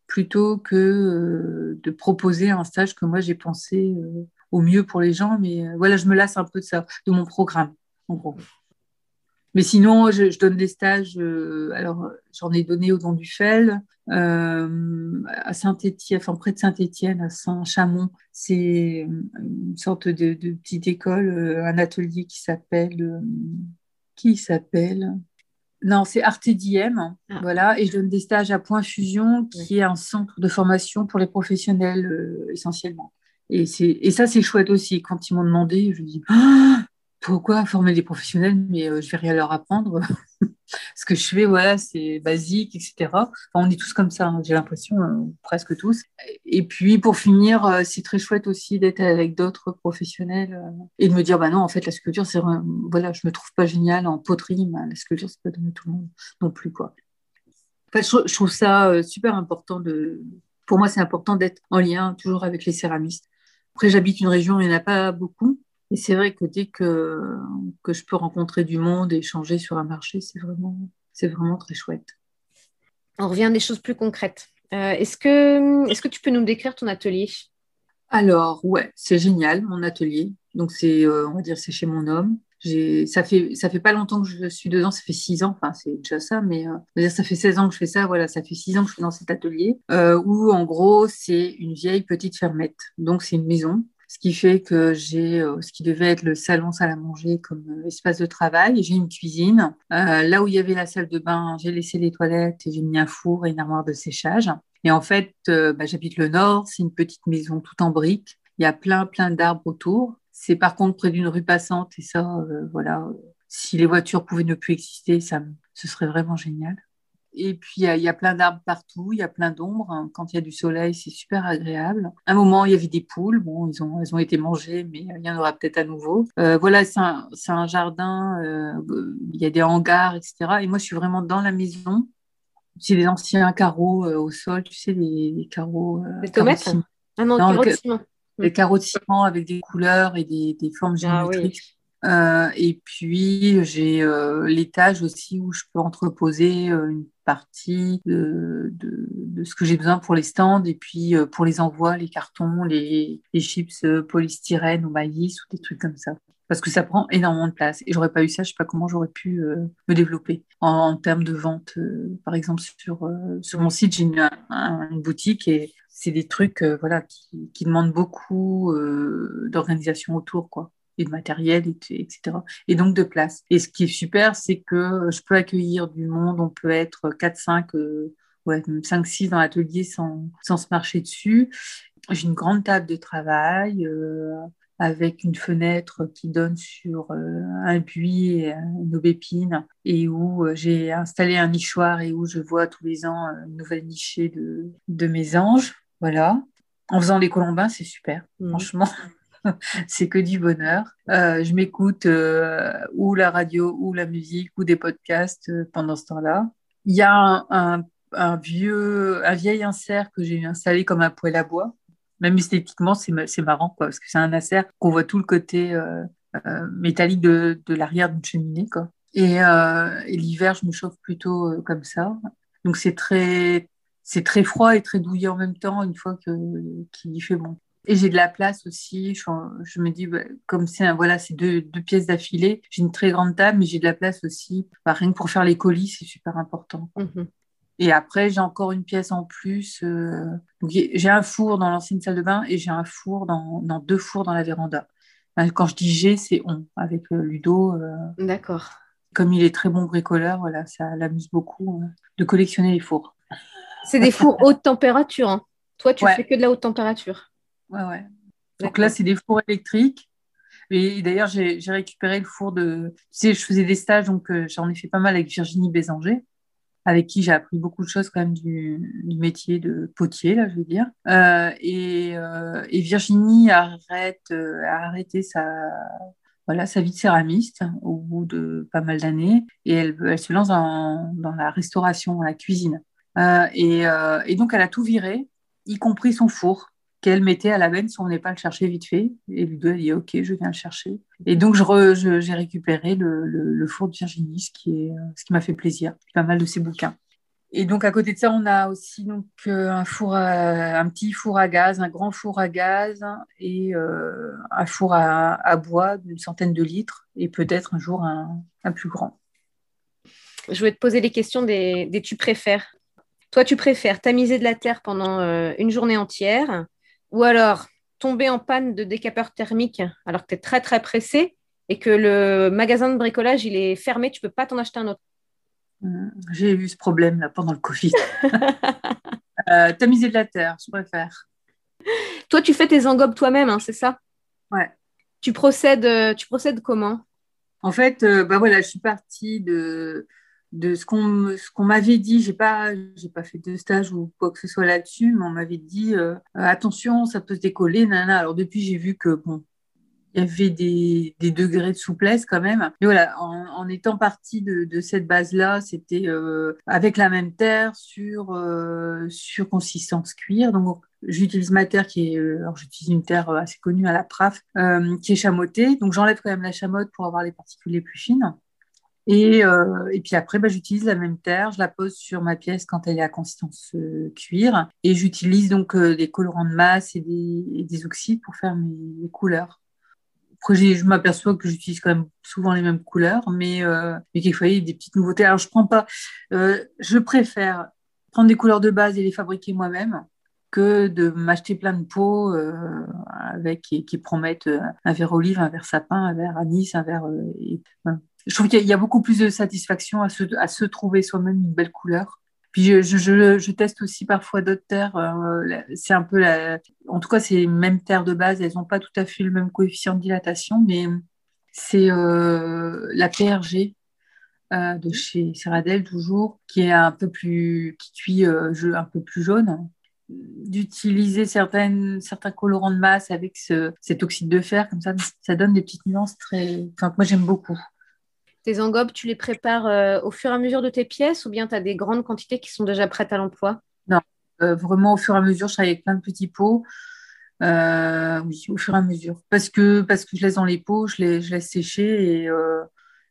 plutôt que de proposer un stage que moi j'ai pensé au mieux pour les gens. Mais voilà, je me lasse un peu de ça, de mon programme, en gros. Mais sinon, je, donne des stages. Euh, alors, j'en ai donné au Don du Fel, euh, à Saint-Étienne, enfin près de Saint-Étienne, à Saint-Chamond. C'est une sorte de, petite école, euh, un atelier qui s'appelle. qui s'appelle non, c'est Artediem, ah. voilà, et je donne des stages à Point Fusion, qui est un centre de formation pour les professionnels essentiellement. Et, et ça, c'est chouette aussi. Quand ils m'ont demandé, je dis, ah, pourquoi former des professionnels, mais euh, je vais rien leur apprendre. (laughs) Ce que je fais, voilà, c'est basique, etc. on est tous comme ça, hein, j'ai l'impression, hein, presque tous. Et puis, pour finir, euh, c'est très chouette aussi d'être avec d'autres professionnels euh, et de me dire, bah non, en fait, la sculpture, c'est voilà, je me trouve pas géniale en poterie, mais la sculpture, c'est pas donné tout le monde non plus, quoi. je, trouve ça super important de, pour moi, c'est important d'être en lien toujours avec les céramistes. Après, j'habite une région où il n'y en a pas beaucoup. Et c'est vrai que dès que, que je peux rencontrer du monde et échanger sur un marché, c'est vraiment, c'est vraiment très chouette. On revient à des choses plus concrètes. Euh, est-ce, que, est-ce que tu peux nous décrire ton atelier? Alors, ouais, c'est génial, mon atelier. Donc, c'est, euh, on va dire, c'est chez mon homme. J'ai, ça fait ça fait pas longtemps que je suis dedans, ça fait six ans, enfin c'est déjà ça, mais euh, ça fait 16 ans que je fais ça, voilà, ça fait six ans que je suis dans cet atelier où en gros c'est une vieille petite fermette. Donc c'est une maison ce qui fait que j'ai euh, ce qui devait être le salon salle à manger comme euh, espace de travail. J'ai une cuisine. Euh, là où il y avait la salle de bain, j'ai laissé les toilettes et j'ai mis un four et une armoire de séchage. Et en fait, bah, j'habite le nord, c'est une petite maison tout en briques. Il y a plein, plein d'arbres autour. C'est par contre près d'une rue passante et ça, voilà, si les voitures pouvaient ne plus exister, ça, ce serait vraiment génial. Et puis, il y, a plein d'arbres partout, il y a plein d'ombre. Hein. Quand il y a du soleil, c'est super agréable. À un moment, il y avait des poules. Bon, ils ont, elles ont été mangées, mais il y en aura peut-être à nouveau. Euh, voilà, c'est un, un, jardin, euh, il y a des hangars, etc. Et moi, je suis vraiment dans la maison. C'est des anciens carreaux euh, au sol, tu sais, les, carreaux. des tomates? Ah non, carreaux de ciment. Des carreaux de ciment avec des couleurs et des, des formes ah géométriques. Euh, et puis, j'ai euh, l'étage aussi où je peux entreposer euh, une partie de, ce que j'ai besoin pour les stands et puis pour les envois, les cartons, les, chips polystyrène ou maïs ou des trucs comme ça. Parce que ça prend énormément de place. Et j'aurais pas eu ça, je sais pas comment j'aurais pu me développer en, termes de vente. par exemple, sur, sur mon site, j'ai une, boutique et c'est des trucs voilà, qui demandent beaucoup d'organisation autour. quoi et de matériel, etc. Et donc de place. Et ce qui est super, c'est que je peux accueillir du monde, on peut être 4, 5, euh, ouais, 5, 6 dans l'atelier sans, sans se marcher dessus. J'ai une grande table de travail. Euh, avec une fenêtre qui donne sur euh, un buis et une aubépine et où euh, j'ai installé un nichoir et où je vois tous les ans une nouvelle nichée de, de mes anges. Voilà. En faisant les colombins, c'est super. Mmh. Franchement, (laughs) c'est que du bonheur. Euh, je m'écoute ou la radio ou la musique ou des podcasts pendant ce temps-là. Il y a un, vieux, un vieil insert que j'ai installé comme un poêle à bois même esthétiquement, c'est marrant, parce que c'est un acer qu'on voit tout le côté euh, euh, métallique de, l'arrière d'une cheminée. Et, euh, l'hiver, je me chauffe plutôt comme ça. Donc c'est très, c'est très froid et très douillet en même temps une fois qu'il fait bon. Et j'ai de la place aussi. Je, je me dis, bah, comme c'est voilà, c'est deux, deux, pièces d'affilée, j'ai une très grande table, mais j'ai de la place aussi. Bah, rien que pour faire les colis, c'est super important. Mmh et après, j'ai encore une pièce en plus. Euh, j'ai un four dans l'ancienne salle de bain et j'ai un four dans, dans, deux fours dans la véranda. Quand je dis j'ai, c'est on, avec euh, Ludo. Euh. D'accord. Comme il est très bon bricoleur, voilà, ça l'amuse beaucoup de collectionner les fours. C'est des fours (laughs) haute température. Hein. Toi, tu fais que de la haute température. Ouais, ouais. Donc là, c'est des fours électriques. Et d'ailleurs, j'ai récupéré le four de. Tu sais, je faisais des stages, donc j'en ai fait pas mal avec Virginie Bézanger avec qui j'ai appris beaucoup de choses quand même du, métier de potier, là, je veux dire. Euh, euh, et, Virginie arrête, euh, a arrêté sa, voilà, sa vie de céramiste au bout de pas mal d'années et elle, elle se lance dans, la restauration, la cuisine. Et, et, donc, elle a tout viré, y compris son four qu'elle mettait à la benne si on n'est pas le chercher vite fait. Et Ludo a dit Ok, je viens le chercher. Et donc, j'ai récupéré le, four de Virginie, ce qui, m'a fait plaisir. Pas mal de ses bouquins. Et donc, à côté de ça, on a aussi donc, euh, un, four un petit four à gaz, un grand four à gaz et euh, un four à, bois d'une centaine de litres et peut-être un jour un, plus grand. Je voulais te poser les questions des, tu préfères. Toi, tu préfères tamiser de la terre pendant euh, une journée entière ou alors tomber en panne de décapeur thermique alors que tu es très très pressé et que le magasin de bricolage il est fermé, tu peux pas t'en acheter un autre. Mmh, j'ai eu ce problème là pendant le Covid. (laughs) euh, tamiser de la terre, je préfère. Toi, tu fais tes engobes toi-même, hein, c'est ça? Ouais. Tu procèdes, euh, tu procèdes comment? En fait, euh, bah voilà, je suis partie de, de ce qu'on ce qu'on m'avait dit j'ai pas j'ai pas fait de stage ou quoi que ce soit là-dessus mais on m'avait dit euh, attention ça peut se décoller nana alors depuis j'ai vu que bon il y avait des, des, degrés de souplesse quand même. Mais voilà, en, étant partie de, de cette base-là, c'était euh, avec la même terre sur, euh, sur consistance cuir. Donc, j'utilise ma terre qui est, alors j'utilise une terre assez connue à la PRAF, qui est chamotée. Donc, j'enlève quand même la chamotte pour avoir les particules les plus fines. Et, euh, et, puis après, bah, j'utilise la même terre, je la pose sur ma pièce quand elle est à consistance euh, cuir. Et j'utilise donc euh, des colorants de masse et des, des, oxydes pour faire mes, couleurs. Après, je m'aperçois que j'utilise quand même souvent les mêmes couleurs, mais, mais quelquefois, il y a des petites nouveautés. Alors, je prends pas, je préfère prendre des couleurs de base et les fabriquer moi-même que de m'acheter plein de pots avec qui, promettent un verre olive, un verre sapin, un verre anis, un verre je trouve qu'il y, a beaucoup plus de satisfaction à se, à se trouver soi-même une belle couleur. Puis je, je, je, teste aussi parfois d'autres terres. Euh, c'est un peu la, en tout cas, c'est les mêmes terres de base. Elles n'ont pas tout à fait le même coefficient de dilatation, mais c'est euh, la PRG euh, de chez Serradel toujours, qui est un peu plus, qui cuit un peu plus jaune. D'utiliser certaines, certains colorants de masse avec ce, cet oxyde de fer, comme ça, ça donne des petites nuances très, enfin, moi j'aime beaucoup. Tes engobes, tu les prépares euh, au fur et à mesure de tes pièces ou bien tu as des grandes quantités qui sont déjà prêtes à l'emploi? Non, euh, vraiment au fur et à mesure, je travaille avec plein de petits pots. Euh, oui, au fur et à mesure. Parce que, parce que je laisse dans les pots, je, les, je laisse sécher et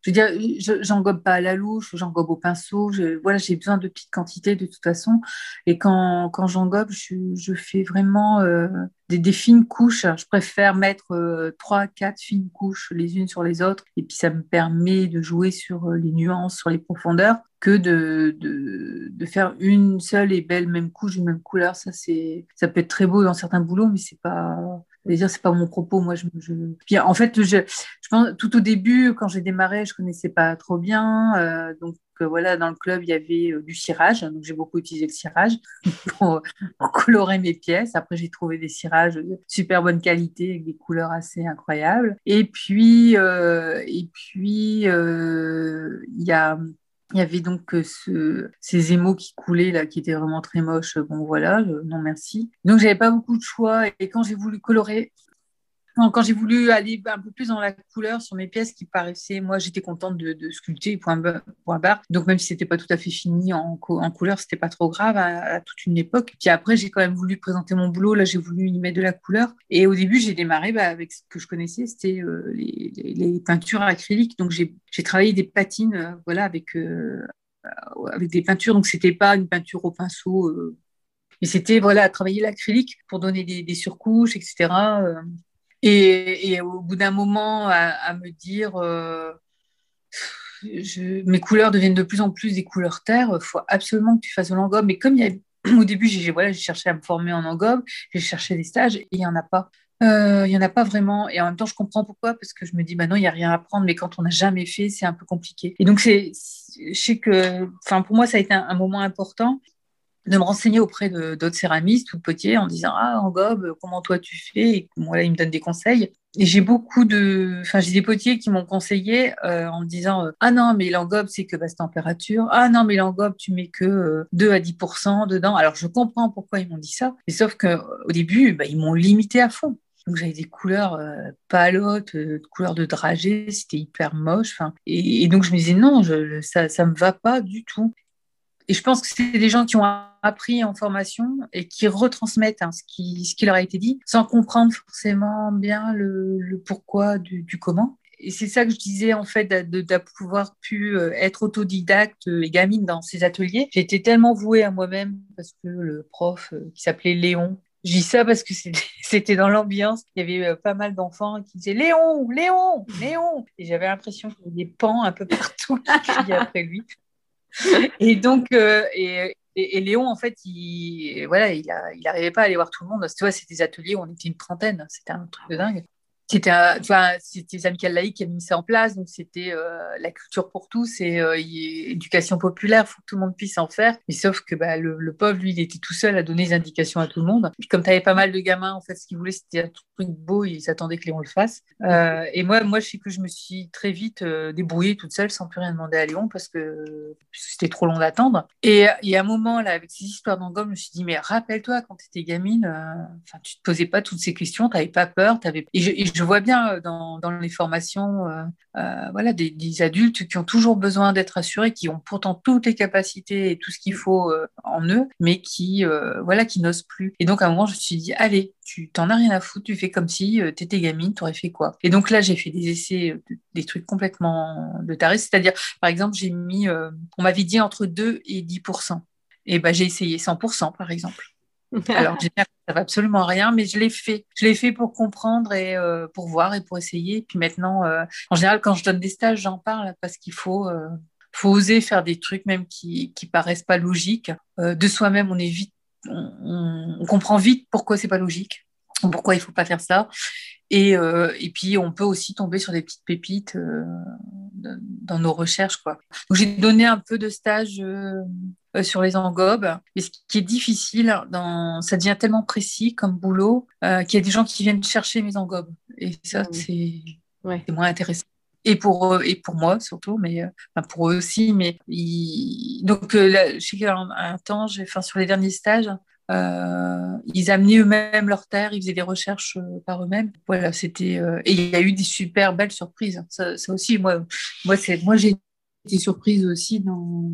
je veux dire, j'engobe pas à la louche, j'engobe au pinceau. voilà, j'ai besoin de petites quantités de toute façon. Et quand, quand j'engobe, je, fais vraiment euh, des, fines couches. Je préfère mettre euh, trois, quatre fines couches les unes sur les autres. Et puis ça me permet de jouer sur euh, les nuances, sur les profondeurs, que de, de, de faire une seule et belle même couche, une même couleur. Ça, c'est, ça peut être très beau dans certains boulots, mais c'est pas dire c'est pas mon propos moi je, je... en fait je, je pense tout au début quand j'ai démarré je connaissais pas trop bien euh, donc euh, voilà dans le club il y avait euh, du cirage donc j'ai beaucoup utilisé le cirage (laughs) pour, colorer mes pièces. Après j'ai trouvé des cirages de super bonne qualité avec des couleurs assez incroyables. Et puis et puis il y a il y avait donc ce, ces émaux qui coulaient là, qui étaient vraiment très moches. Bon voilà, non merci. Donc j'avais pas beaucoup de choix et quand j'ai voulu colorer quand j'ai voulu aller un peu plus dans la couleur sur mes pièces qui paraissaient, moi j'étais contente de, sculpter point, barre. Donc même si c'était pas tout à fait fini en, en couleur, c'était pas trop grave à, toute une époque. Puis après j'ai quand même voulu présenter mon boulot. Là j'ai voulu y mettre de la couleur. Et au début j'ai démarré bah, avec ce que je connaissais, c'était euh, les, peintures acryliques. Donc j'ai travaillé des patines, euh, voilà, avec euh, avec des peintures. Donc c'était pas une peinture au pinceau. mais c'était voilà, travailler l'acrylique pour donner des surcouches, etc. Et, au bout d'un moment, à, me dire, euh, mes couleurs deviennent de plus en plus des couleurs terre, il faut absolument que tu fasses de l'engobe. Mais comme (clears throat) au début, j'ai voilà, cherché à me former en engobe, j'ai cherché des stages et il n'y en a pas. Euh, il n'y en a pas vraiment. Et en même temps, je comprends pourquoi, parce que je me dis, bah non, il n'y a rien à apprendre, mais quand on n'a jamais fait, c'est un peu compliqué. Et donc, c'est, je sais que, enfin, pour moi, ça a été un moment important de me renseigner auprès d'autres céramistes ou potiers en disant ah en gobe comment toi tu fais? Et voilà ils me donnent des conseils. Et j'ai beaucoup de enfin j'ai des potiers qui m'ont conseillé euh, en me disant euh, ah non mais l'engobe c'est que basse température. Ah non mais l'engobe tu mets que 2 euh, à 10% dedans. Alors je comprends pourquoi ils m'ont dit ça. Mais sauf que au début bah, ils m'ont limité à fond. Donc j'avais des couleurs palotes, couleurs de dragée, c'était hyper moche. Et, donc je me disais non, ça ça me va pas du tout. Et je pense que c'est des gens qui ont appris en formation et qui retransmettent hein, ce, qui, leur a été dit sans comprendre forcément bien le, pourquoi du, comment. Et c'est ça que je disais en fait, de, pouvoir pu euh, être autodidacte et gamine dans ces ateliers. J'étais tellement vouée à moi-même parce que le prof euh, qui s'appelait Léon, je dis ça parce que (laughs) c'était dans l'ambiance. Il y avait euh, pas mal d'enfants qui disaient Léon, Léon, Léon. Et j'avais l'impression qu'il y avait des pans un peu (laughs) partout qui après lui. (laughs) et donc, euh, et, Léon, en fait, il, voilà, il, n'arrivait pas à aller voir tout le monde. Tu vois, c'était des ateliers où on était une trentaine. C'était un truc de dingue. C'était enfin, les amicales laïques qui avaient mis ça en place, donc c'était euh, la culture pour tous et euh, éducation populaire, faut que tout le monde puisse en faire. Mais sauf que bah, le, le, pauvre, lui, il était tout seul à donner des indications à tout le monde. Puis comme tu avais pas mal de gamins, en fait, ce qu'ils voulaient, c'était un truc beau, ils attendaient que Léon le fasse. Euh, et moi, moi, je sais que je me suis très vite débrouillée toute seule sans plus rien demander à Léon parce que c'était trop long d'attendre. Et il y a un moment, là, avec ces histoires d'engommes, je me suis dit, mais rappelle-toi, quand tu étais gamine, enfin, tu te posais pas toutes ces questions, tu n'avais pas peur, avais... Et, je vois bien euh, dans, les formations euh, euh, voilà, des, adultes qui ont toujours besoin d'être assurés, qui ont pourtant toutes les capacités et tout ce qu'il faut en eux, mais qui, voilà, qui n'osent plus. Et donc, à un moment, je me suis dit, allez, tu t'en as rien à foutre, tu fais comme si tu étais gamine, tu aurais fait quoi? Et donc là, j'ai fait des essais, des trucs complètement de taré. C'est-à-dire, par exemple, j'ai mis, on m'avait dit entre 2 et 10% et ben, j'ai essayé 100%, par exemple. (laughs) Alors, que ça va absolument rien, mais je l'ai fait. Je l'ai fait pour comprendre et euh, pour voir et pour essayer. Puis maintenant, euh, en général, quand je donne des stages, j'en parle parce qu'il faut, euh, oser faire des trucs même qui, qui paraissent pas logiques. de soi-même, on est on, comprend vite pourquoi c'est pas logique, pourquoi il faut pas faire ça. Et, et puis, on peut aussi tomber sur des petites pépites dans nos recherches. Quoi. Donc, j'ai donné un peu de stage euh, sur les engobes. Et ce qui est difficile, dans... ça devient tellement précis comme boulot euh, qu'il y a des gens qui viennent chercher mes engobes. Et ça, c'est moins intéressant et pour eux, et pour moi surtout, mais enfin pour eux aussi. Mais donc là, je sais qu'un un temps, j'ai, enfin sur les derniers stages, euh, ils amenaient eux-mêmes leurs terres, ils faisaient des recherches par eux-mêmes. Voilà, c'était et il y a eu des super belles surprises. Ça, ça aussi, moi, moi c'est moi j'ai été surprise aussi dans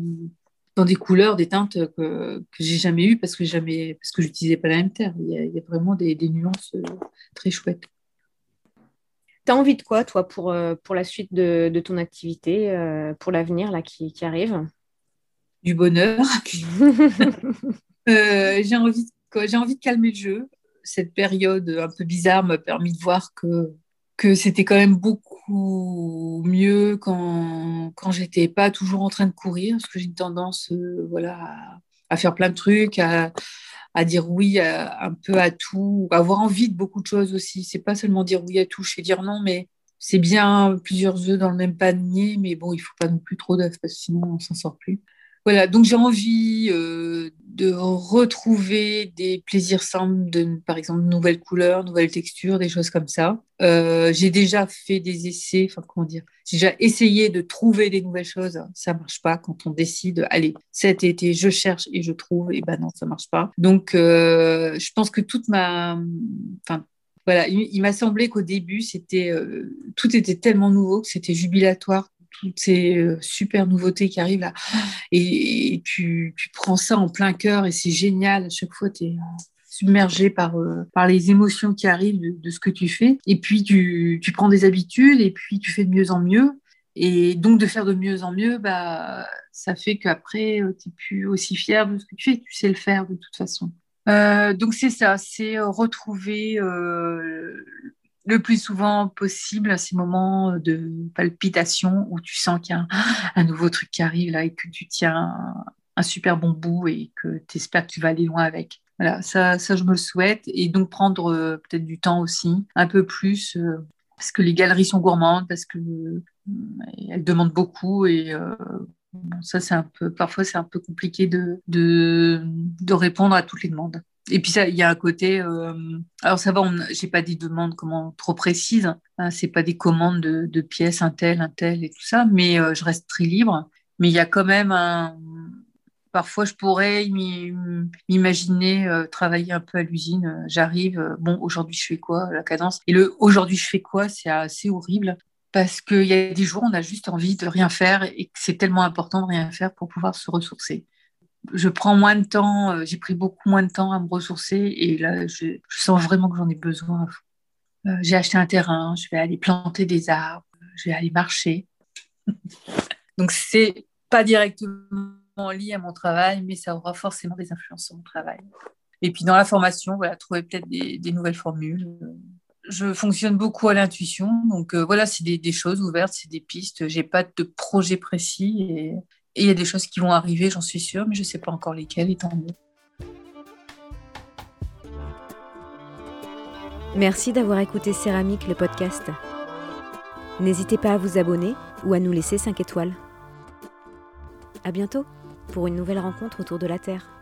dans des couleurs, des teintes que, que j'ai jamais eues parce que jamais parce que j'utilisais pas la même terre. Il y a, vraiment des, nuances euh, très chouettes. Tu as envie de quoi, toi, pour, euh, pour la suite de, de ton activité, euh, pour l'avenir là qui, qui, arrive? Du bonheur. (laughs) j'ai envie, de, envie de calmer le jeu. Cette période un peu bizarre m'a permis de voir que que c'était quand même beaucoup mieux quand, quand j'étais pas toujours en train de courir, parce que j'ai une tendance euh, voilà, à, faire plein de trucs, à, à dire oui un peu à tout, avoir envie de beaucoup de choses aussi. C'est pas seulement dire oui à tout, je dire non, mais c'est bien plusieurs œufs dans le même panier, mais bon, il faut pas non plus trop d'œufs parce que sinon on s'en sort plus. Voilà, donc j'ai envie euh, de retrouver des plaisirs simples, de, par exemple, nouvelles couleurs, nouvelles textures, des choses comme ça. Euh, j'ai déjà fait des essais, enfin comment dire, j'ai déjà essayé de trouver des nouvelles choses. Ça marche pas quand on décide, allez, cet été, je cherche et je trouve, et ben non, ça marche pas. Donc, euh, je pense que toute ma, enfin, voilà, il, m'a semblé qu'au début, c'était tout était tellement nouveau que c'était jubilatoire toutes ces euh, super nouveautés qui arrivent là. Et, tu, prends ça en plein cœur et c'est génial. À chaque fois, tu es euh, submergé par, euh, par les émotions qui arrivent de, ce que tu fais. Et puis, tu, prends des habitudes et puis tu fais de mieux en mieux. Et donc, de faire de mieux en mieux, bah, ça fait qu'après, tu n'es plus aussi fier de ce que tu fais. Tu sais le faire de toute façon. donc, c'est ça, c'est retrouver le plus souvent possible à ces moments de palpitation où tu sens qu'il y a un, (gasps) nouveau truc qui arrive là et que tu tiens un, super bon bout et que tu espères que tu vas aller loin avec. Voilà, ça, ça je me le souhaite. Et donc prendre euh, peut-être du temps aussi, un peu plus, euh, parce que les galeries sont gourmandes, parce que euh, elles demandent beaucoup et ça c'est un peu, parfois c'est un peu compliqué de, de, de répondre à toutes les demandes. Et puis il y a un côté. Euh, alors ça va, j'ai pas des demandes comment trop précises. Hein, c'est pas des commandes de, pièces un tel, un tel et tout ça, mais euh, je reste très libre. Mais il y a quand même un. Parfois, je pourrais m'imaginer euh, travailler un peu à l'usine. J'arrive, bon, aujourd'hui je fais quoi, la cadence? Et le aujourd'hui je fais quoi, c'est assez horrible parce qu'il y a des jours, on a juste envie de rien faire et c'est tellement important de rien faire pour pouvoir se ressourcer je prends moins de temps, euh, j'ai pris beaucoup moins de temps à me ressourcer et là, je, sens vraiment que j'en ai besoin. Euh, j'ai acheté un terrain, je vais aller planter des arbres, je vais aller marcher. (laughs) Donc, c'est pas directement lié à mon travail, mais ça aura forcément des influences sur mon travail. Et puis, dans la formation, voilà, trouver peut-être des, nouvelles formules. Je fonctionne beaucoup à l'intuition, donc euh, voilà, c'est des, choses ouvertes, c'est des pistes. J'ai pas de projet précis et, et il y a des choses qui vont arriver, j'en suis sûre, mais je ne sais pas encore lesquelles, et tant. Merci d'avoir écouté Céramique, le podcast. N'hésitez pas à vous abonner ou à nous laisser 5 étoiles. À bientôt pour une nouvelle rencontre autour de la Terre.